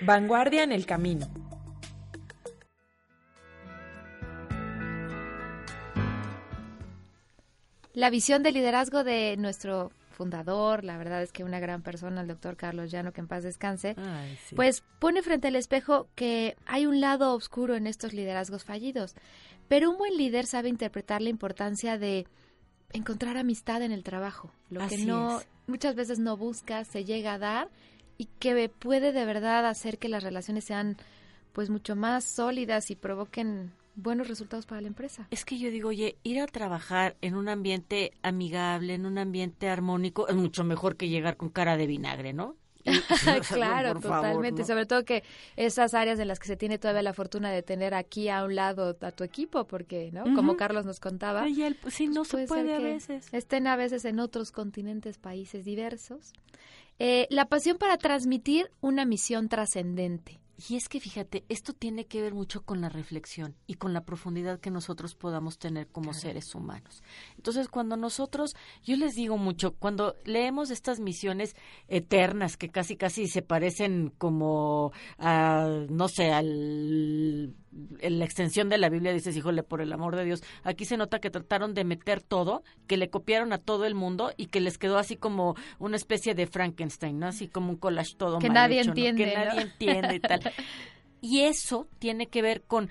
[SPEAKER 1] Vanguardia en el camino.
[SPEAKER 3] La visión de liderazgo de nuestro fundador, la verdad es que una gran persona, el doctor Carlos Llano, que en paz descanse,
[SPEAKER 2] Ay, sí.
[SPEAKER 3] pues pone frente al espejo que hay un lado oscuro en estos liderazgos fallidos. Pero un buen líder sabe interpretar la importancia de encontrar amistad en el trabajo, lo que no
[SPEAKER 2] es.
[SPEAKER 3] muchas veces no busca, se llega a dar y que puede de verdad hacer que las relaciones sean pues mucho más sólidas y provoquen buenos resultados para la empresa.
[SPEAKER 2] Es que yo digo, oye, ir a trabajar en un ambiente amigable, en un ambiente armónico, es mucho mejor que llegar con cara de vinagre, ¿no? [LAUGHS] Y-
[SPEAKER 3] claro,
[SPEAKER 2] por favor,
[SPEAKER 3] totalmente.
[SPEAKER 2] ¿no?
[SPEAKER 3] Sobre todo que esas áreas en las que se tiene todavía la fortuna de tener aquí a un lado a tu equipo, porque, ¿no? Como. Carlos nos contaba,
[SPEAKER 2] el- sí, no se
[SPEAKER 3] puede
[SPEAKER 2] a veces.
[SPEAKER 3] estén a veces en otros continentes, países diversos. Eh, la pasión para transmitir una misión trascendente.
[SPEAKER 2] Y es que fíjate, esto tiene que ver mucho con la reflexión y con la profundidad que nosotros podamos tener como seres humanos. Entonces, cuando nosotros, yo les digo mucho, cuando leemos estas misiones eternas que casi casi se parecen como a, no sé, al en la extensión de la Biblia dices, híjole, por el amor de Dios, aquí se nota que trataron de meter todo, que le copiaron a todo el mundo y que les quedó así como una especie de Frankenstein, ¿no? Así como un collage todo
[SPEAKER 3] Que
[SPEAKER 2] mal
[SPEAKER 3] nadie
[SPEAKER 2] hecho, ¿no?
[SPEAKER 3] entiende,
[SPEAKER 2] Que
[SPEAKER 3] ¿no?
[SPEAKER 2] nadie entiende y tal. [LAUGHS] Y eso tiene que ver con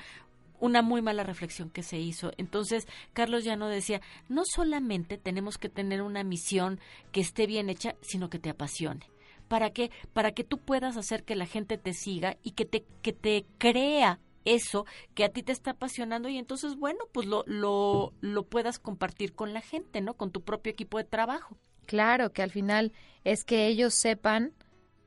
[SPEAKER 2] una muy mala reflexión que se hizo. Entonces, Carlos ya no decía, no solamente tenemos que tener una misión que esté bien hecha, sino que te apasione. ¿Para qué? Para que tú puedas hacer que la gente te siga y que te, que te crea eso que a ti te está apasionando y entonces, bueno, pues lo, lo, lo puedas compartir con la gente, ¿no? Con tu propio equipo de trabajo.
[SPEAKER 3] Claro, que al final es que ellos sepan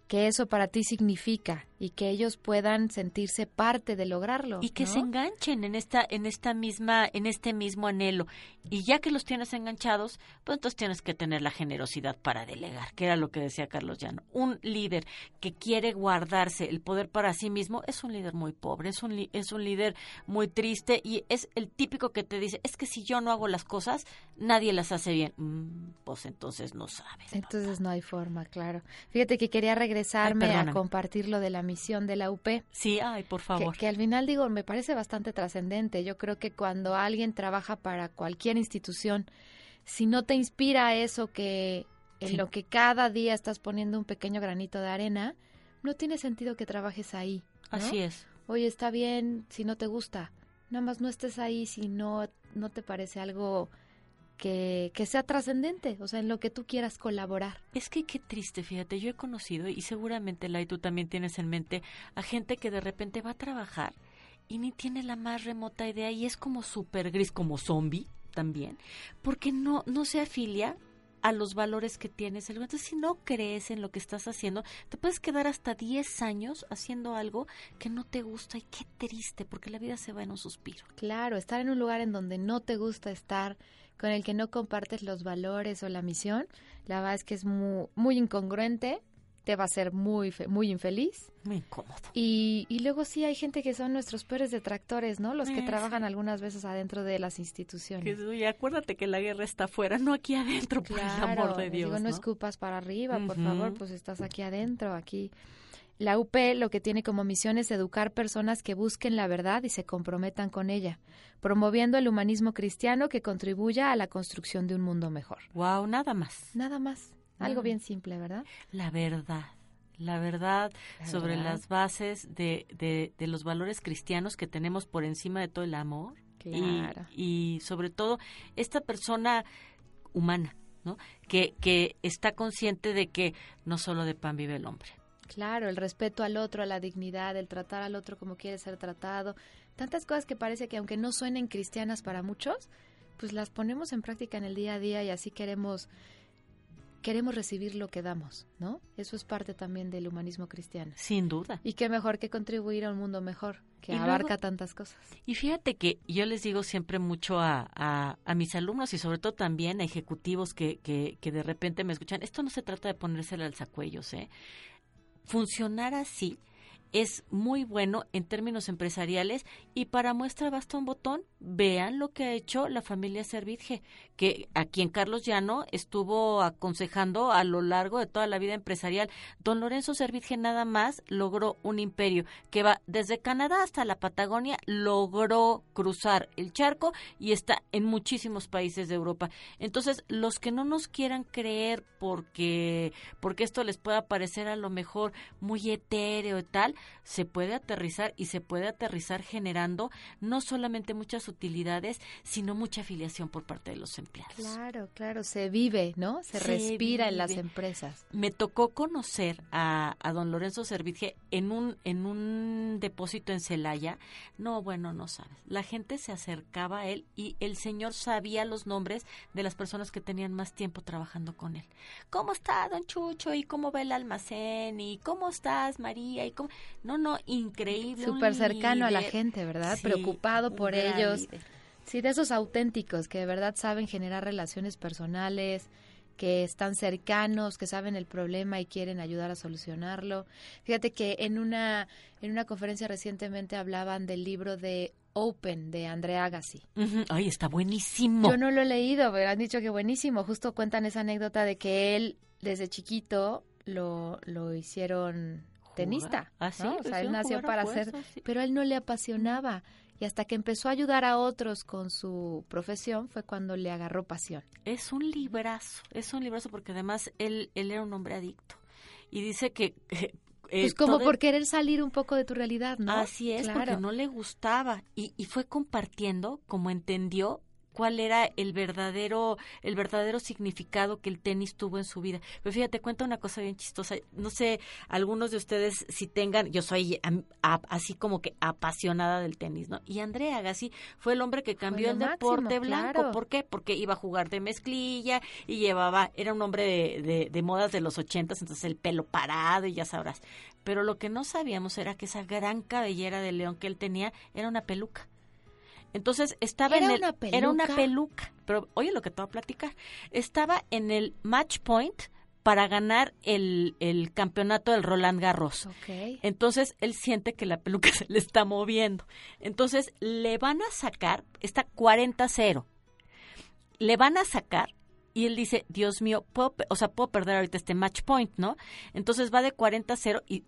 [SPEAKER 3] que eso para ti significa y que ellos puedan sentirse parte de lograrlo
[SPEAKER 2] y que se enganchen en esta en esta misma en este mismo anhelo. Y ya que los tienes enganchados pues entonces tienes que tener la generosidad para delegar que era lo que decía Carlos Llano. Un líder que quiere guardarse el poder para sí mismo es un líder muy pobre es un es un líder muy triste y es el típico que te dice es que si yo no hago las cosas nadie las hace bien mm, pues entonces no sabes
[SPEAKER 3] entonces no hay forma claro. Fíjate que quería regresarme a compartir lo de la misión de la UP.
[SPEAKER 2] Sí, ay, por favor.
[SPEAKER 3] Que, al final digo, me parece bastante trascendente. Yo creo que cuando alguien trabaja para cualquier institución, si no te inspira eso que en lo que cada día estás poniendo un pequeño granito de arena, no tiene sentido que trabajes ahí.
[SPEAKER 2] Así es.
[SPEAKER 3] Oye, está bien si no te gusta. Nada más no estés ahí si no, no te parece algo que, que sea trascendente, o sea, en lo que tú quieras colaborar.
[SPEAKER 2] Es que qué triste, fíjate, yo he conocido y seguramente Lai tú también tienes en mente a gente que de repente va a trabajar y ni tiene la más remota idea y es como súper gris, como zombie también, porque no, no se afilia a los valores que tienes. Entonces, si no crees en lo que estás haciendo, te puedes quedar hasta 10 años haciendo algo que no te gusta y qué triste, porque la vida se va en un suspiro.
[SPEAKER 3] Claro, estar en un lugar en donde no te gusta estar, con el que no compartes los valores o la misión, la verdad es que es muy, muy incongruente, te va a hacer muy, muy infeliz.
[SPEAKER 2] Muy incómodo.
[SPEAKER 3] Y, y luego sí hay gente que son nuestros peores detractores, ¿no? Los que trabajan algunas veces adentro de las instituciones.
[SPEAKER 2] y acuérdate que la guerra está afuera, no aquí adentro, por el amor de Dios.
[SPEAKER 3] Digo, no, escupas para arriba, por favor, pues estás aquí adentro, aquí. La UP lo que tiene como misión es educar personas que busquen la verdad y se comprometan con ella, promoviendo el humanismo cristiano que contribuya a la construcción de un mundo mejor.
[SPEAKER 2] Wow, nada más.
[SPEAKER 3] Nada más. Algo bien simple, ¿verdad?
[SPEAKER 2] La verdad. La verdad sobre las bases de, de, los valores cristianos que tenemos por encima de todo el amor.
[SPEAKER 3] Claro.
[SPEAKER 2] Y, y sobre todo esta persona humana, ¿no? Que, que está consciente de que no solo de pan vive el hombre.
[SPEAKER 3] Claro, el respeto al otro, a la dignidad, el tratar al otro como quiere ser tratado. Tantas cosas que parece que aunque no suenen cristianas para muchos, pues las ponemos en práctica en el día a día y así queremos queremos recibir lo que damos, ¿no? Eso es parte también del humanismo cristiano.
[SPEAKER 2] Sin duda.
[SPEAKER 3] Y qué mejor que contribuir a un mundo mejor, que abarca tantas cosas.
[SPEAKER 2] Y fíjate que yo les digo siempre mucho a, a, mis alumnos y sobre todo también a ejecutivos que, que, que de repente me escuchan, esto no se trata de ponérsele al sacuellos, ¿eh? funcionar así es muy bueno en términos empresariales y para muestra basta un botón, vean lo que ha hecho la familia Servitje, que a quien Carlos Llano estuvo aconsejando a lo largo de toda la vida empresarial. Don Lorenzo Servitje nada más logró un imperio que va desde Canadá hasta la Patagonia, logró cruzar el charco y está en muchísimos países de Europa. Entonces, los que no nos quieran creer porque porque esto les pueda parecer a lo mejor muy etéreo y tal, se puede aterrizar y se puede aterrizar generando no solamente muchas utilidades, sino mucha afiliación por parte de los empleados.
[SPEAKER 3] Claro, claro, se vive, ¿no? Se, respira en las empresas.
[SPEAKER 2] Me tocó conocer a, a don Lorenzo Servitje en un, en un depósito en Celaya. No, bueno, no sabes. La gente se acercaba a él y el señor sabía los nombres de las personas que tenían más tiempo trabajando con él. ¿Cómo está, don Chucho? ¿Y cómo va el almacén? ¿Y cómo estás, María? ¿Y cómo? No, no, increíble.
[SPEAKER 3] Súper cercano a la gente, ¿verdad? Preocupado por ellos. Sí, de esos auténticos que de verdad saben generar relaciones personales, que están cercanos, que saben el problema y quieren ayudar a solucionarlo. Fíjate que en una en una conferencia recientemente hablaban del libro de Open de Andrea Agassi.
[SPEAKER 2] Ay, está buenísimo.
[SPEAKER 3] Yo no lo he leído, pero han dicho que buenísimo. Justo cuentan esa anécdota de que él desde chiquito lo, lo hicieron tenista.
[SPEAKER 2] Ah,
[SPEAKER 3] ¿no? O sea, él nació para hacer, pero a él no le apasionaba. Y hasta que empezó a ayudar a otros con su profesión fue cuando le agarró pasión.
[SPEAKER 2] Es un librazo, es un librazo porque además él, él era un hombre adicto. Y dice que, eh,
[SPEAKER 3] Pues como por querer salir un poco de tu realidad, ¿no?
[SPEAKER 2] Así es, porque
[SPEAKER 3] Claro.
[SPEAKER 2] no le gustaba y, y fue compartiendo como entendió cuál era el verdadero el verdadero significado que el tenis tuvo en su vida. Pero fíjate, cuenta una cosa bien chistosa. No sé, algunos de ustedes si tengan, yo soy a- así como que apasionada del tenis, ¿no? Y Andrea Agassi fue el hombre que cambió el deporte blanco.
[SPEAKER 3] claro.
[SPEAKER 2] ¿Por qué? Porque iba a jugar de mezclilla y llevaba, era un hombre de, de, de modas de los ochentas, entonces el pelo parado y ya sabrás. Pero lo que no sabíamos era que esa gran cabellera de león que él tenía era una peluca. Entonces estaba
[SPEAKER 3] ¿Era
[SPEAKER 2] en el
[SPEAKER 3] una
[SPEAKER 2] era una
[SPEAKER 3] peluca?
[SPEAKER 2] peluca, pero oye lo que te voy a platicar. Estaba en el match point para ganar el, el campeonato del Roland Garros.
[SPEAKER 3] Ok.
[SPEAKER 2] Entonces él siente que la peluca [LAUGHS] se le está moviendo. Entonces le van a sacar, está 40-0. Le van a sacar y él dice, Dios mío, puedo, o sea, puedo perder ahorita este match point, ¿no? Entonces va de 40-0 y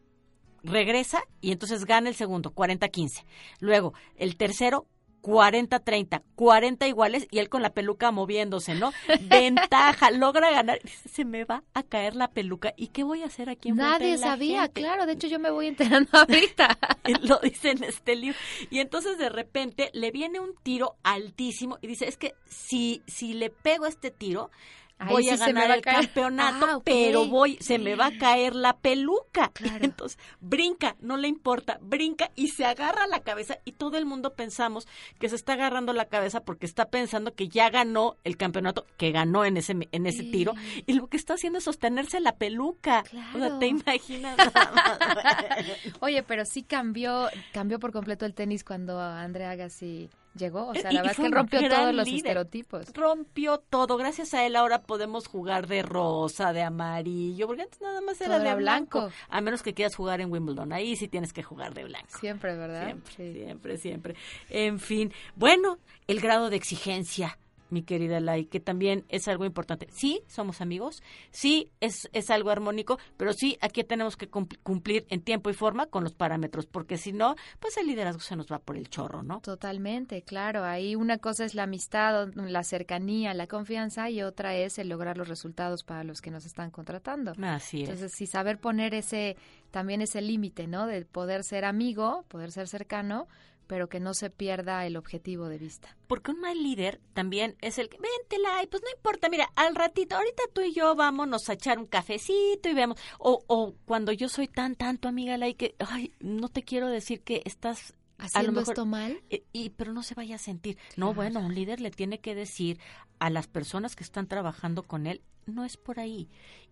[SPEAKER 2] regresa y entonces gana el segundo, 40-15. Luego, el tercero, 40-30, 40 iguales y él con la peluca moviéndose, ¿no? [LAUGHS] Ventaja, logra ganar. Se me va a caer la peluca. ¿Y qué voy a hacer aquí en
[SPEAKER 3] Nadie sabía, claro. De hecho, yo me voy enterando [LAUGHS] ahorita. [LAUGHS]
[SPEAKER 2] lo dice en este libro. Y entonces de repente le viene un tiro altísimo y dice, es que si, si le pego este tiro,
[SPEAKER 3] Ahí
[SPEAKER 2] voy
[SPEAKER 3] sí
[SPEAKER 2] a ganar
[SPEAKER 3] a
[SPEAKER 2] el campeonato,
[SPEAKER 3] Ah,
[SPEAKER 2] pero voy, se me va a caer la peluca. [LAUGHS]
[SPEAKER 3] Claro.
[SPEAKER 2] Entonces brinca, no le importa, brinca y se agarra la cabeza y todo el mundo pensamos que se está agarrando la cabeza porque está pensando que ya ganó el campeonato, que ganó en ese en ese tiro y lo que está haciendo es sostenerse la peluca. O sea,
[SPEAKER 3] Claro.
[SPEAKER 2] te imaginas? [LAUGHS] [LAUGHS]
[SPEAKER 3] Oye, pero sí cambió, cambió por completo el tenis cuando Andrea Agassi llegó. O sea,
[SPEAKER 2] Y-
[SPEAKER 3] la
[SPEAKER 2] y
[SPEAKER 3] verdad es que rompió todos los
[SPEAKER 2] líder.
[SPEAKER 3] estereotipos.
[SPEAKER 2] rompió todo. Gracias a él ahora podemos jugar de rosa, de amarillo, porque antes nada más era de blanco.
[SPEAKER 3] blanco.
[SPEAKER 2] A menos que quieras jugar en Wimbledon. Ahí sí tienes que jugar de blanco.
[SPEAKER 3] Siempre, ¿verdad?
[SPEAKER 2] Siempre,
[SPEAKER 3] Sí.
[SPEAKER 2] siempre, siempre. En fin, bueno, el grado de exigencia, mi querida Lai, que también es algo importante. Sí, somos amigos, sí, es, es algo armónico, pero sí, aquí tenemos que cumpl- cumplir en tiempo y forma con los parámetros, porque si no, pues el liderazgo se nos va por el chorro, ¿no?
[SPEAKER 3] Totalmente, claro. Ahí una cosa es la amistad, la cercanía, la confianza y otra es el lograr los resultados para los que nos están contratando.
[SPEAKER 2] Así es.
[SPEAKER 3] Entonces, sí saber poner ese también ese límite, ¿no? De poder ser amigo, poder ser cercano, pero que no se pierda el objetivo de vista.
[SPEAKER 2] Porque un mal líder también es el que, vente, Lai, pues no importa, mira, al ratito, ahorita tú y yo vámonos a echar un cafecito y vemos. O, o cuando yo soy tan, tan tu amiga, Lai, que, ay, no te quiero decir que estás... a lo
[SPEAKER 3] Haciendo
[SPEAKER 2] mejor-
[SPEAKER 3] esto mal,
[SPEAKER 2] y, y- pero no se vaya a sentir. No, bueno, un líder le tiene que decir a las personas que están trabajando con él, no es por ahí.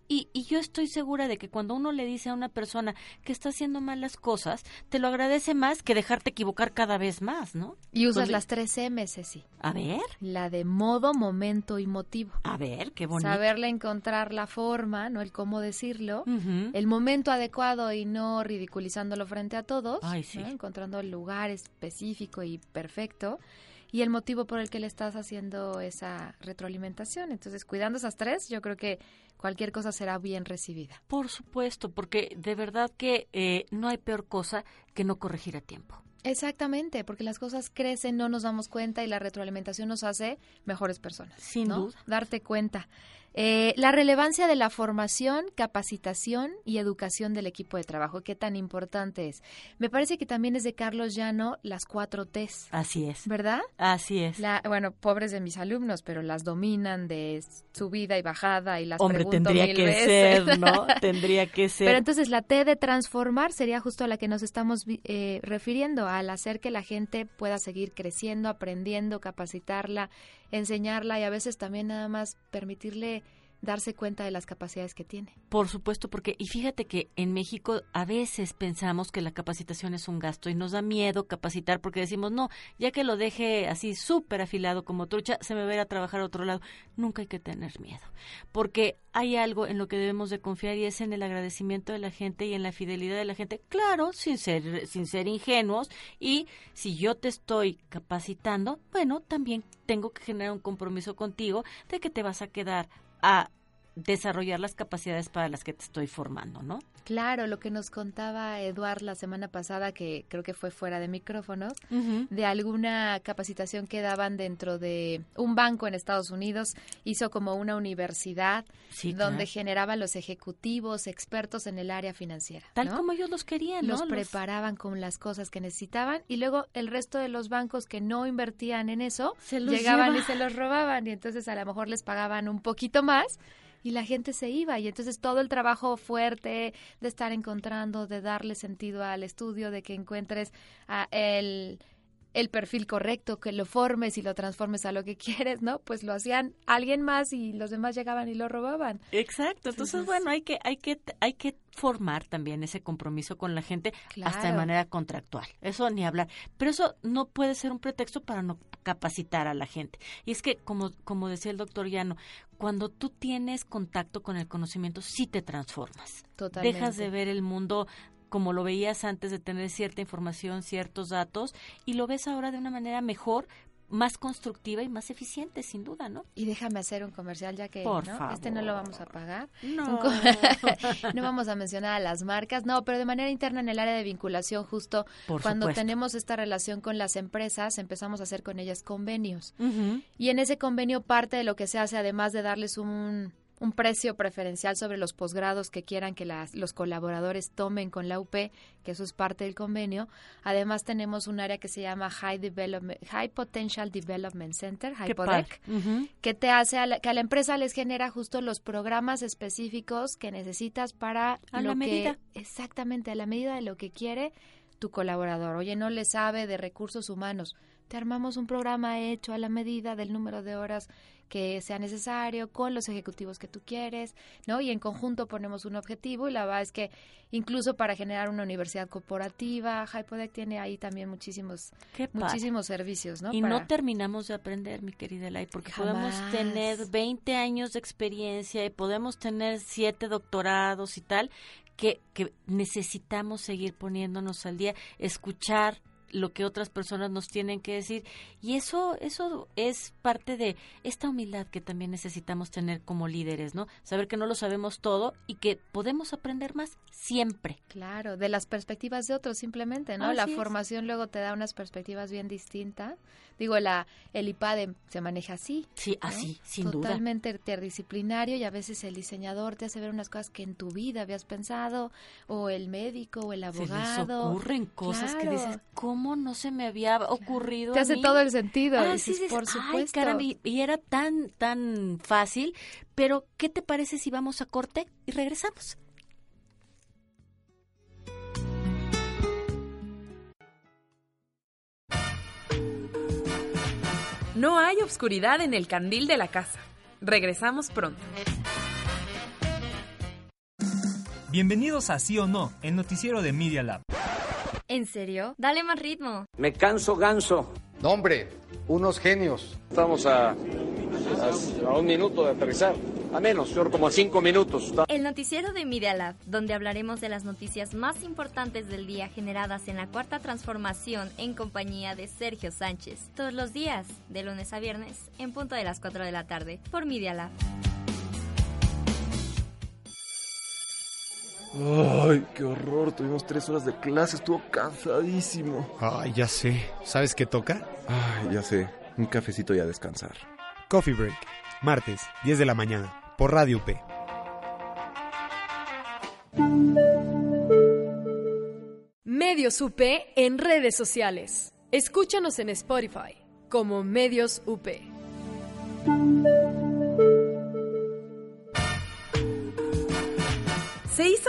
[SPEAKER 2] Y, y yo estoy segura de que cuando uno le dice a una persona que está haciendo mal las cosas, te lo agradece más que dejarte equivocar cada vez más, ¿no?
[SPEAKER 3] y usas
[SPEAKER 2] Entonces,
[SPEAKER 3] las tres M, Ceci.
[SPEAKER 2] A ver,
[SPEAKER 3] La de modo, momento y motivo.
[SPEAKER 2] a ver, qué bonito.
[SPEAKER 3] Saberle encontrar la forma, ¿no? El cómo decirlo. El momento adecuado y no ridiculizándolo frente a todos.
[SPEAKER 2] Ay, sí.
[SPEAKER 3] ¿no? Encontrando el lugar específico y perfecto. Y el motivo por el que le estás haciendo esa retroalimentación. Entonces, cuidando esas tres, yo creo que cualquier cosa será bien recibida.
[SPEAKER 2] Por supuesto, porque de verdad que eh, no hay peor cosa que no corregir a tiempo.
[SPEAKER 3] Exactamente, porque las cosas crecen, no nos damos cuenta y la retroalimentación nos hace mejores personas.
[SPEAKER 2] Sin
[SPEAKER 3] ¿no?
[SPEAKER 2] duda.
[SPEAKER 3] Darte cuenta. Eh, la relevancia de la formación, capacitación y educación del equipo de trabajo, qué tan importante es. Me parece que también es de Carlos Llano las cuatro T's,
[SPEAKER 2] Así es.
[SPEAKER 3] ¿verdad?
[SPEAKER 2] Así es.
[SPEAKER 3] La, bueno, pobres de mis alumnos, pero las dominan de subida y bajada y las
[SPEAKER 2] Hombre,
[SPEAKER 3] pregunto
[SPEAKER 2] tendría
[SPEAKER 3] mil
[SPEAKER 2] que
[SPEAKER 3] veces.
[SPEAKER 2] ser, ¿no? [LAUGHS] tendría que ser.
[SPEAKER 3] Pero entonces la T de transformar sería justo a la que nos estamos eh, refiriendo, al hacer que la gente pueda seguir creciendo, aprendiendo, capacitarla, enseñarla y a veces también nada más permitirle darse cuenta de las capacidades que tiene.
[SPEAKER 2] Por supuesto, porque, y fíjate que en México a veces pensamos que la capacitación es un gasto y nos da miedo capacitar porque decimos, no, ya que lo deje así súper afilado como trucha, se me va a ir a trabajar a otro lado. Nunca hay que tener miedo, porque hay algo en lo que debemos de confiar y es en el agradecimiento de la gente y en la fidelidad de la gente, claro, sin ser, sin ser ingenuos, y si yo te estoy capacitando, bueno, también tengo que generar un compromiso contigo de que te vas a quedar a desarrollar las capacidades para las que te estoy formando, ¿no?
[SPEAKER 3] Claro, lo que nos contaba Eduard la semana pasada, que creo que fue fuera de micrófonos, de alguna capacitación que daban dentro de un banco en Estados Unidos, hizo como una universidad donde generaba los ejecutivos, expertos en el área financiera.
[SPEAKER 2] Tal como ellos los querían,
[SPEAKER 3] Los preparaban con las cosas que necesitaban y luego el resto de los bancos que no invertían en eso, llegaban y se los robaban y entonces a lo mejor les pagaban un poquito más y la gente se iba. Y entonces todo el trabajo fuerte de estar encontrando, de darle sentido al estudio, de que encuentres a el el perfil correcto, que lo formes y lo transformes a lo que [LAUGHS] quieres, ¿no? Pues lo hacían alguien más y los demás llegaban y lo robaban.
[SPEAKER 2] Exacto. Entonces, bueno, hay que hay que hay que formar también ese compromiso con la gente hasta de manera contractual. Eso ni hablar. Pero eso no puede ser un pretexto para no capacitar a la gente. Y es que como como decía el doctor Llano, cuando tú tienes contacto con el conocimiento sí te transformas.
[SPEAKER 3] Totalmente.
[SPEAKER 2] Dejas de ver el mundo como lo veías antes de tener cierta información, ciertos datos, y lo ves ahora de una manera mejor, más constructiva y más eficiente, sin duda, ¿no?
[SPEAKER 3] Y déjame hacer un comercial ya que
[SPEAKER 2] Por
[SPEAKER 3] ¿no?
[SPEAKER 2] favor.
[SPEAKER 3] este no lo vamos a pagar.
[SPEAKER 2] No. [LAUGHS]
[SPEAKER 3] no vamos a mencionar a las marcas, no, pero de manera interna en el área de vinculación, justo
[SPEAKER 2] Por
[SPEAKER 3] cuando
[SPEAKER 2] supuesto.
[SPEAKER 3] tenemos esta relación con las empresas, empezamos a hacer con ellas convenios. Y en ese convenio parte de lo que se hace, además de darles un, un precio preferencial sobre los posgrados que quieran que las, los colaboradores tomen con la UP, que eso es parte del convenio. Además tenemos un área que se llama High, Development, High Potential Development Center. HIPODEC,
[SPEAKER 2] Ujú.
[SPEAKER 3] que te hace a la, que a la empresa les genera justo los programas específicos que necesitas para
[SPEAKER 2] A
[SPEAKER 3] lo
[SPEAKER 2] la
[SPEAKER 3] que-
[SPEAKER 2] medida.
[SPEAKER 3] exactamente a la medida de lo que quiere tu colaborador. Oye, no le sabe de recursos humanos. Te armamos un programa hecho a la medida del número de horas que sea necesario, con los ejecutivos que tú quieres, ¿no? Y en conjunto ponemos un objetivo y la verdad es que incluso para generar una universidad corporativa, Hypodec tiene ahí también muchísimos, muchísimos servicios, ¿no?
[SPEAKER 2] Y
[SPEAKER 3] Para-
[SPEAKER 2] no terminamos de aprender, mi querida Elay, porque podemos tener 20 años de experiencia y podemos tener siete doctorados y tal, que, que necesitamos seguir poniéndonos al día, escuchar lo que otras personas nos tienen que decir y eso eso es parte de esta humildad que también necesitamos tener como líderes, ¿no? Saber que no lo sabemos todo y que podemos aprender más siempre.
[SPEAKER 3] Claro, de las perspectivas de otros simplemente, ¿no?
[SPEAKER 2] Así
[SPEAKER 3] la
[SPEAKER 2] es.
[SPEAKER 3] formación luego te da unas perspectivas bien distintas. Digo, la el IPADE se maneja así.
[SPEAKER 2] Sí,
[SPEAKER 3] ¿no?
[SPEAKER 2] así, sin duda.
[SPEAKER 3] Totalmente interdisciplinario y a veces el diseñador te hace ver unas cosas que en tu vida habías pensado, o el médico, o el
[SPEAKER 2] Se
[SPEAKER 3] abogado.
[SPEAKER 2] les ocurren cosas que dices, ¿cómo no se me había ocurrido?
[SPEAKER 3] Te
[SPEAKER 2] a
[SPEAKER 3] hace
[SPEAKER 2] mí?"
[SPEAKER 3] todo el sentido.
[SPEAKER 2] Ah,
[SPEAKER 3] dices,
[SPEAKER 2] sí, dices,
[SPEAKER 3] por
[SPEAKER 2] "Ay,
[SPEAKER 3] supuesto.
[SPEAKER 2] caramba", y, y era tan, tan fácil, pero ¿qué te parece si vamos a corte y regresamos?
[SPEAKER 1] No hay obscuridad en el candil de la casa. Regresamos pronto.
[SPEAKER 5] Bienvenidos a Sí o No, el noticiero de Media Lab.
[SPEAKER 9] ¿En serio? Dale más ritmo.
[SPEAKER 10] Me canso ganso.
[SPEAKER 11] No, hombre, unos genios.
[SPEAKER 10] Estamos a, a, a un minuto de aterrizar. A menos, yo como a cinco minutos.
[SPEAKER 9] El noticiero de Media Lab, donde hablaremos de las noticias más importantes del día generadas en la cuarta transformación en compañía de Sergio Sánchez. Todos los días, de lunes a viernes, en punto de las 4 de la tarde, por Media Lab.
[SPEAKER 12] Ay, qué horror. Tuvimos tres horas de clase. Estuvo cansadísimo.
[SPEAKER 13] Ay, ya sé. ¿Sabes qué toca?
[SPEAKER 12] Ay, ya sé. Un cafecito y a descansar.
[SPEAKER 13] Coffee Break. Martes, 10 de la mañana. Por Radio UP.
[SPEAKER 8] Medios UP en redes sociales. Escúchanos en Spotify como Medios UP.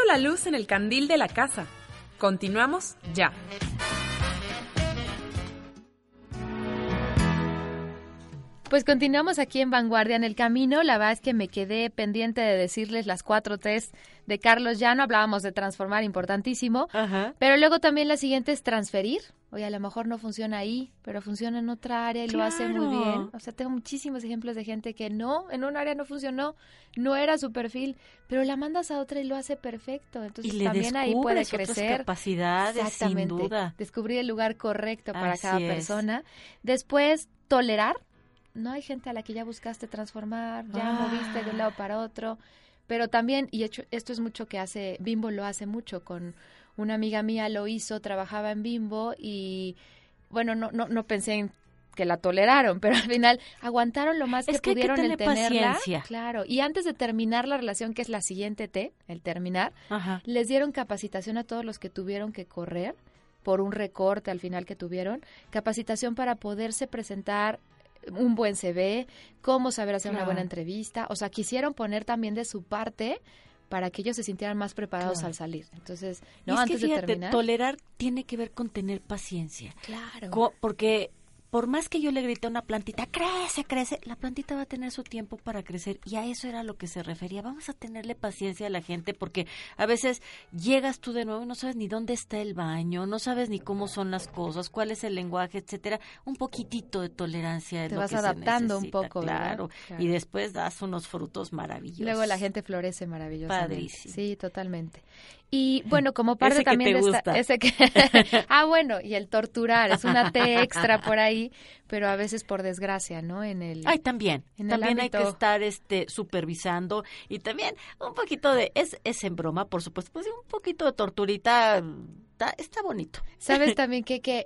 [SPEAKER 1] La luz en el candil de la casa. Continuamos ya.
[SPEAKER 3] Pues continuamos aquí en Vanguardia en el camino. La verdad es que me quedé pendiente de decirles las cuatro T's de Carlos Llano. Hablábamos de transformar, importantísimo. Pero luego también la siguiente es transferir. Oye, a lo mejor no funciona ahí, pero funciona en otra área y lo hace muy bien. O sea, tengo muchísimos ejemplos de gente que no, en un área no funcionó, no era su perfil, pero la mandas a otra y lo hace perfecto. Entonces
[SPEAKER 2] Y le
[SPEAKER 3] también ahí puede
[SPEAKER 2] descubres otras
[SPEAKER 3] crecer.
[SPEAKER 2] capacidades, sin
[SPEAKER 3] Exactamente.
[SPEAKER 2] duda.
[SPEAKER 3] Descubrir el lugar correcto para
[SPEAKER 2] Así
[SPEAKER 3] cada
[SPEAKER 2] es.
[SPEAKER 3] persona. Después, tolerar no hay gente a la que ya buscaste transformar, ya
[SPEAKER 2] Ah.
[SPEAKER 3] moviste de un lado para otro, pero también, y hecho, esto es mucho que hace, Bimbo lo hace mucho, con una amiga mía lo hizo, trabajaba en Bimbo y, bueno, no, no, no pensé en que la toleraron, [LAUGHS] pero al final aguantaron lo más
[SPEAKER 2] Es
[SPEAKER 3] que
[SPEAKER 2] que hay que
[SPEAKER 3] pudieron
[SPEAKER 2] tener
[SPEAKER 3] el tenerla.
[SPEAKER 2] paciencia.
[SPEAKER 3] Claro, y antes de terminar la relación, que es la siguiente T, el terminar, les dieron capacitación a todos los que tuvieron que correr por un recorte al final que tuvieron, capacitación para poderse presentar un buen CV, cómo saber hacer una buena entrevista, o sea, quisieron poner también de su parte para que ellos se sintieran más preparados
[SPEAKER 2] Claro.
[SPEAKER 3] al salir. Entonces,
[SPEAKER 2] Y
[SPEAKER 3] no
[SPEAKER 2] es que
[SPEAKER 3] antes de
[SPEAKER 2] fíjate,
[SPEAKER 3] terminar.
[SPEAKER 2] tolerar tiene que ver con tener paciencia.
[SPEAKER 3] Claro.
[SPEAKER 2] Co- porque por más que yo le grite a una plantita, crece, crece, la plantita va a tener su tiempo para crecer y a eso era lo que se refería. Vamos a tenerle paciencia a la gente porque a veces llegas tú de nuevo y no sabes ni dónde está el baño, no sabes ni cómo son las cosas, cuál es el lenguaje, etcétera. Un poquitito de tolerancia es
[SPEAKER 3] Te
[SPEAKER 2] lo
[SPEAKER 3] vas
[SPEAKER 2] que se
[SPEAKER 3] adaptando un poco,
[SPEAKER 2] claro.
[SPEAKER 3] Claro.
[SPEAKER 2] Y después das unos frutos maravillosos.
[SPEAKER 3] Luego la gente florece maravillosamente.
[SPEAKER 2] Padrísimo.
[SPEAKER 3] Sí, totalmente. Y bueno, como parte
[SPEAKER 2] Ese que
[SPEAKER 3] también
[SPEAKER 2] te
[SPEAKER 3] de esta- ese que [LAUGHS] Ah, bueno, y el torturar es una T extra por ahí, pero a veces por desgracia, ¿no? En el
[SPEAKER 2] Ay, también.
[SPEAKER 3] en el
[SPEAKER 2] también hay que estar este supervisando y también un poquito de es es en broma, por supuesto, pues un poquito de torturita está, está bonito.
[SPEAKER 3] ¿Sabes [LAUGHS] también que, que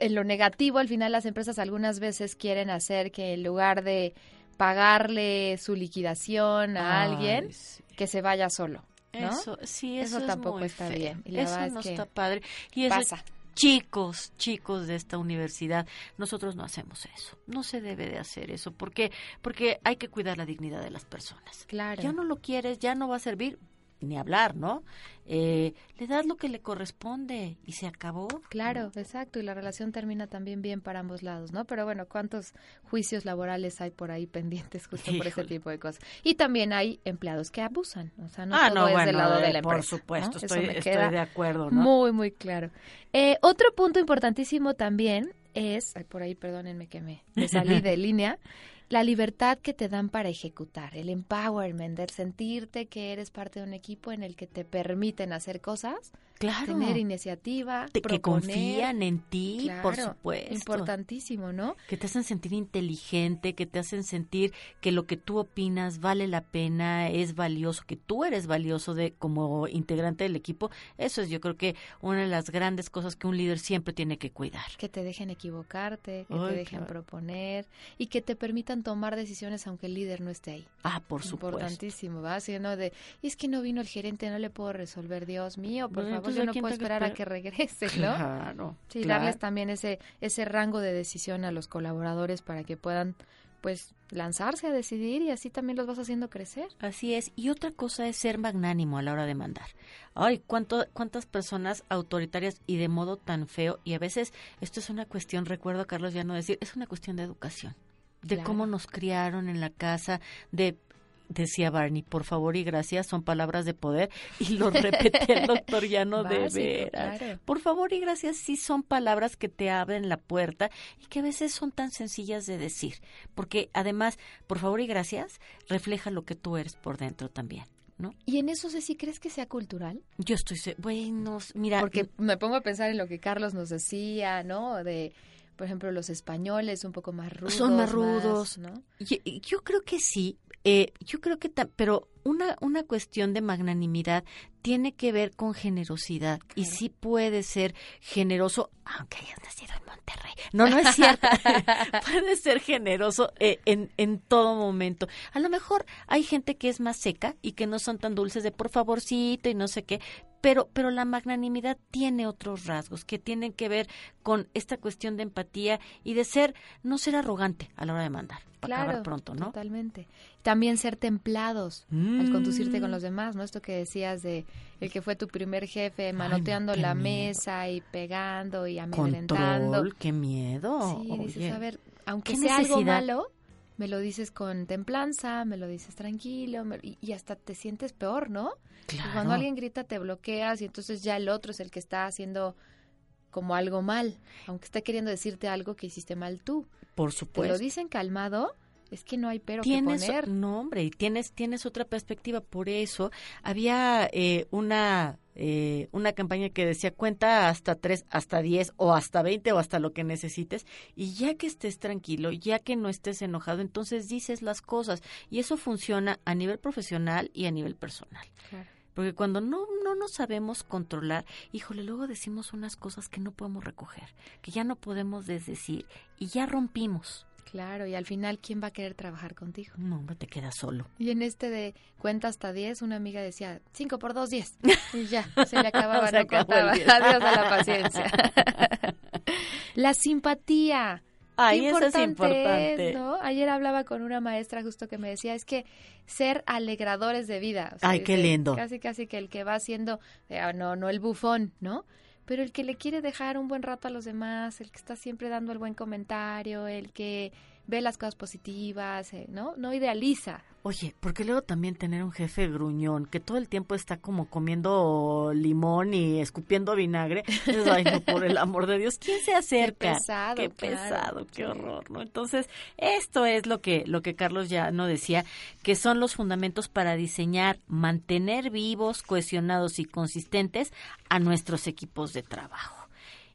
[SPEAKER 3] en lo negativo al final las empresas algunas veces quieren hacer que en lugar de pagarle su liquidación a
[SPEAKER 2] Ay,
[SPEAKER 3] alguien, que se vaya solo? ¿No?
[SPEAKER 2] Eso, sí, eso, es
[SPEAKER 3] tampoco
[SPEAKER 2] muy
[SPEAKER 3] está
[SPEAKER 2] feo.
[SPEAKER 3] bien. Y
[SPEAKER 2] eso no
[SPEAKER 3] es que
[SPEAKER 2] está padre. Y eso,
[SPEAKER 3] pasa.
[SPEAKER 2] chicos, chicos de esta universidad, nosotros no hacemos eso. No se debe de hacer eso. porque Porque hay que cuidar la dignidad de las personas.
[SPEAKER 3] Claro.
[SPEAKER 2] Ya no lo quieres, ya no va a servir ni hablar, ¿no? Eh, le das lo que le corresponde y se acabó.
[SPEAKER 3] Claro, exacto, y la relación termina también bien para ambos lados, ¿no? Pero bueno, ¿cuántos juicios laborales hay por ahí [LAUGHS] pendientes justo por ese tipo de cosas? Y también hay empleados que abusan, o sea, no
[SPEAKER 2] Ah,
[SPEAKER 3] todo
[SPEAKER 2] no,
[SPEAKER 3] es
[SPEAKER 2] bueno,
[SPEAKER 3] del lado de
[SPEAKER 2] eh,
[SPEAKER 3] la
[SPEAKER 2] por
[SPEAKER 3] empresa.
[SPEAKER 2] supuesto,
[SPEAKER 3] ¿no? Eso
[SPEAKER 2] estoy-
[SPEAKER 3] me
[SPEAKER 2] estoy de acuerdo, ¿no?
[SPEAKER 3] Muy, muy claro. Eh, otro punto importantísimo también es, ay, por ahí perdónenme que me, me salí de [LAUGHS] línea, la libertad que te dan para ejecutar, el empowerment, el sentirte que eres parte de un equipo en el que te permiten hacer cosas,
[SPEAKER 2] Claro.
[SPEAKER 3] tener iniciativa,
[SPEAKER 2] Te- que
[SPEAKER 3] proponer.
[SPEAKER 2] confían en ti, por supuesto.
[SPEAKER 3] Importantísimo, ¿no?
[SPEAKER 2] que te hacen sentir inteligente, que te hacen sentir que lo que tú opinas vale la pena, es valioso, que tú eres valioso de como integrante del equipo. Eso es yo creo que una de las grandes cosas que un líder siempre tiene que cuidar.
[SPEAKER 3] Que te dejen equivocarte, que
[SPEAKER 2] Ay,
[SPEAKER 3] te dejen
[SPEAKER 2] claro.
[SPEAKER 3] proponer y que te permitan tomar decisiones aunque el líder no esté ahí.
[SPEAKER 2] Ah, por supuesto.
[SPEAKER 3] Importantísimo, ¿va? Así, ¿no? De, es que no vino el gerente, no le puedo resolver, Dios mío, por favor, yo
[SPEAKER 2] ¿a
[SPEAKER 3] no puedo esperar a que regrese, ¿no?
[SPEAKER 2] Claro,
[SPEAKER 3] Sí,
[SPEAKER 2] claro.
[SPEAKER 3] darles también ese, ese rango de decisión a los colaboradores para que puedan, pues, lanzarse a decidir y así también los vas haciendo crecer.
[SPEAKER 2] Así es. Y otra cosa es ser magnánimo a la hora de mandar. Ay, cuánto, cuántas personas autoritarias y de modo tan feo. Y a veces esto es una cuestión, recuerdo a Carlos ya no decir, es una cuestión de educación. De
[SPEAKER 3] Claro.
[SPEAKER 2] cómo nos criaron en la casa, de decía Barney, por favor y gracias, son palabras de poder, y lo [LAUGHS] repetía el doctor Llano de veras.
[SPEAKER 3] claro.
[SPEAKER 2] Por favor y gracias, sí son palabras que te abren la puerta y que a veces son tan sencillas de decir, porque además, por favor y gracias, refleja lo que tú eres por dentro también. ¿No?
[SPEAKER 3] Y en eso, Ceci, ¿crees que sea cultural?
[SPEAKER 2] Yo estoy, bueno, mira,
[SPEAKER 3] Porque me pongo a pensar en lo que Carlos nos decía, ¿no? De, por ejemplo, los españoles un poco más rudos.
[SPEAKER 2] son más rudos.
[SPEAKER 3] ¿no?
[SPEAKER 2] Yo, yo creo que sí, eh, yo creo que, pero una, una cuestión de magnanimidad tiene que ver con generosidad y sí puede ser generoso, aunque hayas nacido en Monterrey. No, no es cierto. [LAUGHS] puede ser generoso eh, en, en todo momento. A lo mejor hay gente que es más seca y que no son tan dulces de por favorcito y no sé qué, pero, pero la magnanimidad tiene otros rasgos que tienen que ver con esta cuestión de empatía y de ser, no ser arrogante a la hora de mandar. Para
[SPEAKER 3] Claro,
[SPEAKER 2] acabar pronto, ¿no?
[SPEAKER 3] Totalmente. También ser templados al conducirte con
[SPEAKER 2] Mm.
[SPEAKER 3] los demás, ¿no? Esto que decías de el que fue tu primer jefe manoteando la
[SPEAKER 2] miedo.
[SPEAKER 3] mesa y pegando y amedrentando.
[SPEAKER 2] Control, qué miedo.
[SPEAKER 3] Sí, dices,
[SPEAKER 2] Oye,
[SPEAKER 3] a ver, aunque
[SPEAKER 2] ¿qué
[SPEAKER 3] sea algo malo, me lo dices con templanza, me lo dices tranquilo, me- y, y hasta te sientes peor, ¿no?
[SPEAKER 2] Claro.
[SPEAKER 3] Cuando alguien grita te bloqueas y entonces ya el otro es el que está haciendo como algo mal, aunque esté queriendo decirte algo que hiciste mal tú.
[SPEAKER 2] Por
[SPEAKER 3] Te
[SPEAKER 2] supuesto.
[SPEAKER 3] lo dicen calmado Es que no hay pero
[SPEAKER 2] tienes,
[SPEAKER 3] que poner.
[SPEAKER 2] No, hombre, y tienes, tienes otra perspectiva. Por eso había eh, una, eh, una campaña que decía cuenta hasta tres, hasta diez, o hasta veinte, o hasta lo que necesites. Y ya que estés tranquilo, ya que no estés enojado, entonces dices las cosas. Y eso funciona a nivel profesional y a nivel personal.
[SPEAKER 3] Claro.
[SPEAKER 2] Porque cuando no, no nos sabemos controlar, híjole, luego decimos unas cosas que no podemos recoger, que ya no podemos desdecir y ya rompimos.
[SPEAKER 3] Claro, y al final, ¿quién va a querer trabajar contigo?
[SPEAKER 2] No, te quedas solo.
[SPEAKER 3] Y en este de cuenta hasta 10, una amiga decía 5 por 2, 10. [LAUGHS] Y ya, se le acababa, [LAUGHS]
[SPEAKER 2] Se
[SPEAKER 3] no
[SPEAKER 2] diez. [LAUGHS]
[SPEAKER 3] Adiós a la paciencia. la simpatía.
[SPEAKER 2] Ay, eso es
[SPEAKER 3] importante. ¿no? Ayer hablaba con una maestra justo que me decía, es que ser alegradores de vida. o sea,
[SPEAKER 2] Ay, qué
[SPEAKER 3] dice,
[SPEAKER 2] lindo.
[SPEAKER 3] Casi, casi que el que va haciendo, eh, no, no el bufón, ¿no? Pero el que le quiere dejar un buen rato a los demás, el que está siempre dando el buen comentario, el que ve las cosas positivas, eh, ¿no? No idealiza.
[SPEAKER 2] Oye, porque luego también tener un jefe gruñón que todo el tiempo está como comiendo limón y escupiendo vinagre. Ay, no, por el amor de Dios, ¿quién se acerca?
[SPEAKER 3] pesado,
[SPEAKER 2] Qué
[SPEAKER 3] claro,
[SPEAKER 2] pesado, qué horror, ¿no? Entonces, esto es lo que, lo que Carlos ya no decía, que son los fundamentos para diseñar, mantener vivos, cohesionados y consistentes a nuestros equipos de trabajo.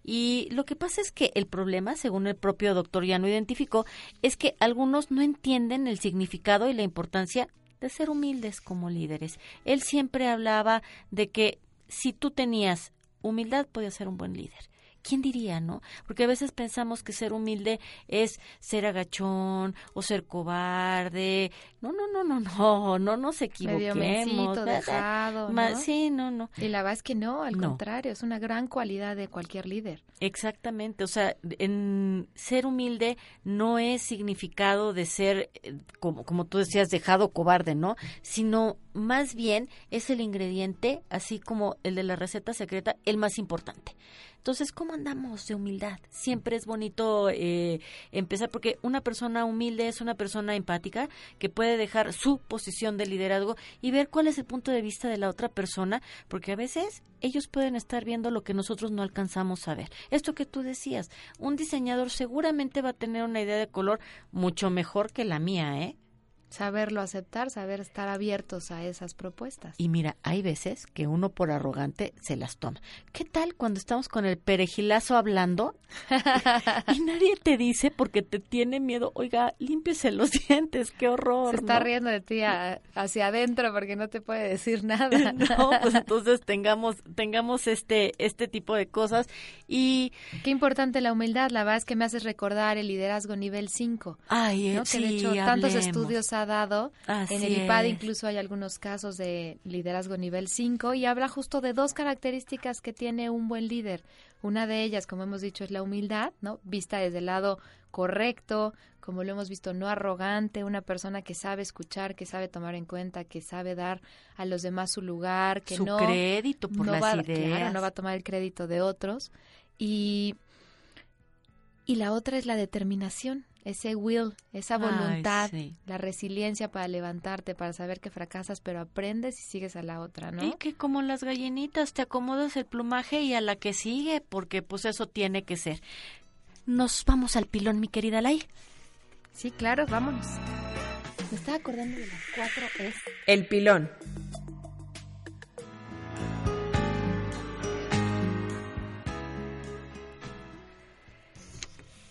[SPEAKER 2] Y lo que pasa es que el problema, según el propio doctor Llano identificó, es que algunos no entienden el significado y la importancia de ser humildes como líderes. Él siempre hablaba de que si tú tenías humildad, podías ser un buen líder. ¿Quién diría, no? Porque a veces pensamos que ser humilde es ser agachón o ser cobarde. No, no, no, no, [LAUGHS] no, no nos
[SPEAKER 3] Medio
[SPEAKER 2] equivoquemos. ¿verdad? [LAUGHS]
[SPEAKER 3] dejado, ¿no?
[SPEAKER 2] Sí, no, no.
[SPEAKER 3] Y la verdad es que no, al
[SPEAKER 2] No.
[SPEAKER 3] contrario, es una gran cualidad de cualquier líder.
[SPEAKER 2] Exactamente, o sea, en ser humilde no es significado de ser, eh, como, como tú decías, dejado cobarde, ¿no? Sino más bien es el ingrediente, así como el de la receta secreta, el más importante. Entonces, ¿cómo andamos de humildad? Siempre es bonito eh, empezar, porque una persona humilde es una persona empática que puede dejar su posición de liderazgo y ver cuál es el punto de vista de la otra persona, porque a veces ellos pueden estar viendo lo que nosotros no alcanzamos a ver. Esto que tú decías, un diseñador seguramente va a tener una idea de color mucho mejor que la mía, ¿eh?
[SPEAKER 3] Saberlo aceptar, saber estar abiertos a esas propuestas.
[SPEAKER 2] Y mira, hay veces que uno por arrogante se las toma. ¿Qué tal cuando estamos con el perejilazo hablando [LAUGHS] y nadie te dice porque te tiene miedo? Oiga, límpiese los [LAUGHS] dientes, qué horror.
[SPEAKER 3] Se está
[SPEAKER 2] ¿no?
[SPEAKER 3] riendo de ti a- hacia adentro porque no te puede decir [LAUGHS] nada.
[SPEAKER 2] No, pues entonces tengamos tengamos este este tipo de cosas y
[SPEAKER 3] Qué importante la humildad, la verdad es que me haces recordar el liderazgo nivel 5.
[SPEAKER 2] ay,
[SPEAKER 3] ¿no? que de
[SPEAKER 2] sí,
[SPEAKER 3] hecho tantos estudios ha dado.
[SPEAKER 2] Así
[SPEAKER 3] en el IPAD
[SPEAKER 2] es.
[SPEAKER 3] incluso hay algunos casos de liderazgo nivel 5 y habla justo de dos características que tiene un buen líder. Una de ellas, como hemos dicho, es la humildad, ¿no? Vista desde el lado correcto, como lo hemos visto, no arrogante, una persona que sabe escuchar, que sabe tomar en cuenta, que sabe dar a los demás su lugar, que
[SPEAKER 2] Su
[SPEAKER 3] no
[SPEAKER 2] crédito por
[SPEAKER 3] no
[SPEAKER 2] las
[SPEAKER 3] va,
[SPEAKER 2] ideas.
[SPEAKER 3] claro, no va a tomar el crédito de otros y y la otra es la determinación, ese will, esa
[SPEAKER 2] Ay,
[SPEAKER 3] voluntad,
[SPEAKER 2] sí.
[SPEAKER 3] la resiliencia para levantarte, para saber que fracasas, pero aprendes y sigues a la otra, ¿no?
[SPEAKER 2] Y que como las gallinitas te acomodas el plumaje y a la que sigue, porque pues eso tiene que ser. Nos vamos al pilón, mi querida Lai.
[SPEAKER 3] Sí, claro, vámonos. Me estaba acordando de las cuatro es
[SPEAKER 1] El pilón.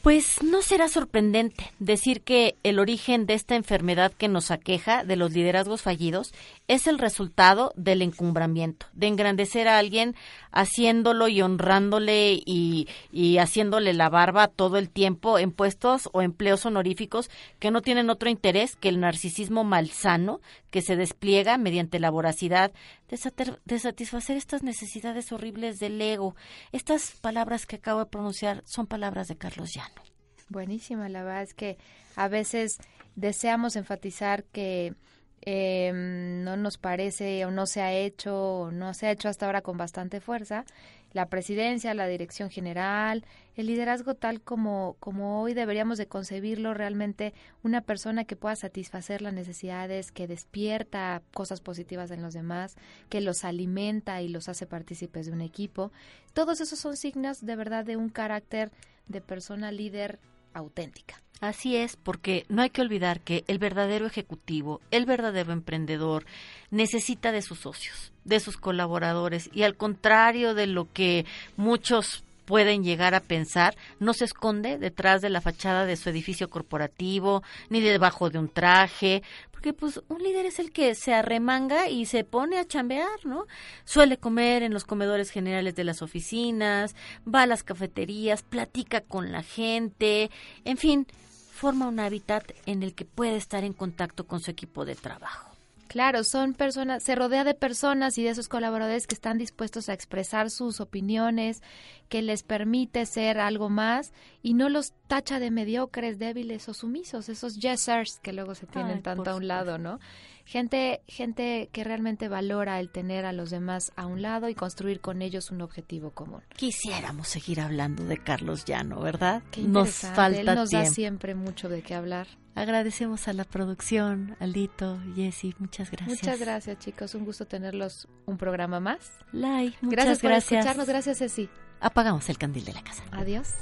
[SPEAKER 2] Pues no será sorprendente decir que el origen de esta enfermedad que nos aqueja de los liderazgos fallidos es el resultado del encumbramiento, de engrandecer a alguien haciéndolo y honrándole y, y haciéndole la barba todo el tiempo en puestos o empleos honoríficos que no tienen otro interés que el narcisismo malsano que se despliega mediante la voracidad de, satisfacer estas necesidades horribles del ego. Estas palabras que acabo de pronunciar son palabras de Carlos Llano.
[SPEAKER 3] buenísima, la verdad es que a veces deseamos enfatizar que eh, no nos parece o no se ha hecho o no se ha hecho hasta ahora con bastante fuerza la presidencia, la dirección general, el liderazgo tal como, como hoy deberíamos de concebirlo realmente una persona que pueda satisfacer las necesidades, que despierta cosas positivas en los demás, que los alimenta y los hace partícipes de un equipo. Todos esos son signos de verdad de un carácter de persona líder auténtica.
[SPEAKER 2] Así es, porque no hay que olvidar que el verdadero ejecutivo, el verdadero emprendedor, necesita de sus socios, de sus colaboradores, y al contrario de lo que muchos pueden llegar a pensar, no se esconde detrás de la fachada de su edificio corporativo, ni debajo de un traje, porque pues un líder es el que se arremanga y se pone a chambear, ¿no? Suele comer en los comedores generales de las oficinas, va a las cafeterías, platica con la gente, en fin, forma un hábitat en el que puede estar en contacto con su equipo de trabajo.
[SPEAKER 3] Claro, son personas, se rodea de personas y de esos colaboradores que están dispuestos a expresar sus opiniones, que les permite ser algo más y no los tacha de mediocres, débiles o sumisos, esos yesers que luego se tienen tanto a un lado, ¿no? Gente, gente que realmente valora el tener a los demás a un lado y construir con ellos un objetivo común.
[SPEAKER 2] Quisiéramos seguir hablando de Carlos Llano, ¿verdad?
[SPEAKER 3] nos falta Él nos da siempre mucho de qué hablar.
[SPEAKER 2] Agradecemos a la producción, Aldito, Jessy, muchas gracias.
[SPEAKER 3] Muchas gracias, chicos. Un gusto tenerlos un programa más.
[SPEAKER 2] Lai, muchas
[SPEAKER 3] gracias.
[SPEAKER 2] Por gracias.
[SPEAKER 3] escucharnos. Gracias, Ceci.
[SPEAKER 2] Apagamos el candil de la casa.
[SPEAKER 3] Adiós.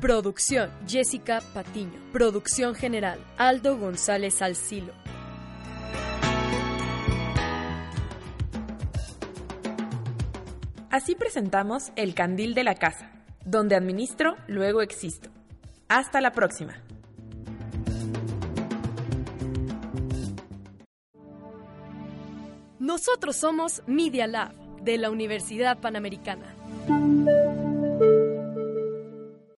[SPEAKER 8] Producción Jessica Patiño. Producción general Aldo González Alcilo.
[SPEAKER 1] Así presentamos El Candil de la Casa, donde administro, luego existo. Hasta la próxima.
[SPEAKER 8] Nosotros somos Media Lab de la Universidad Panamericana.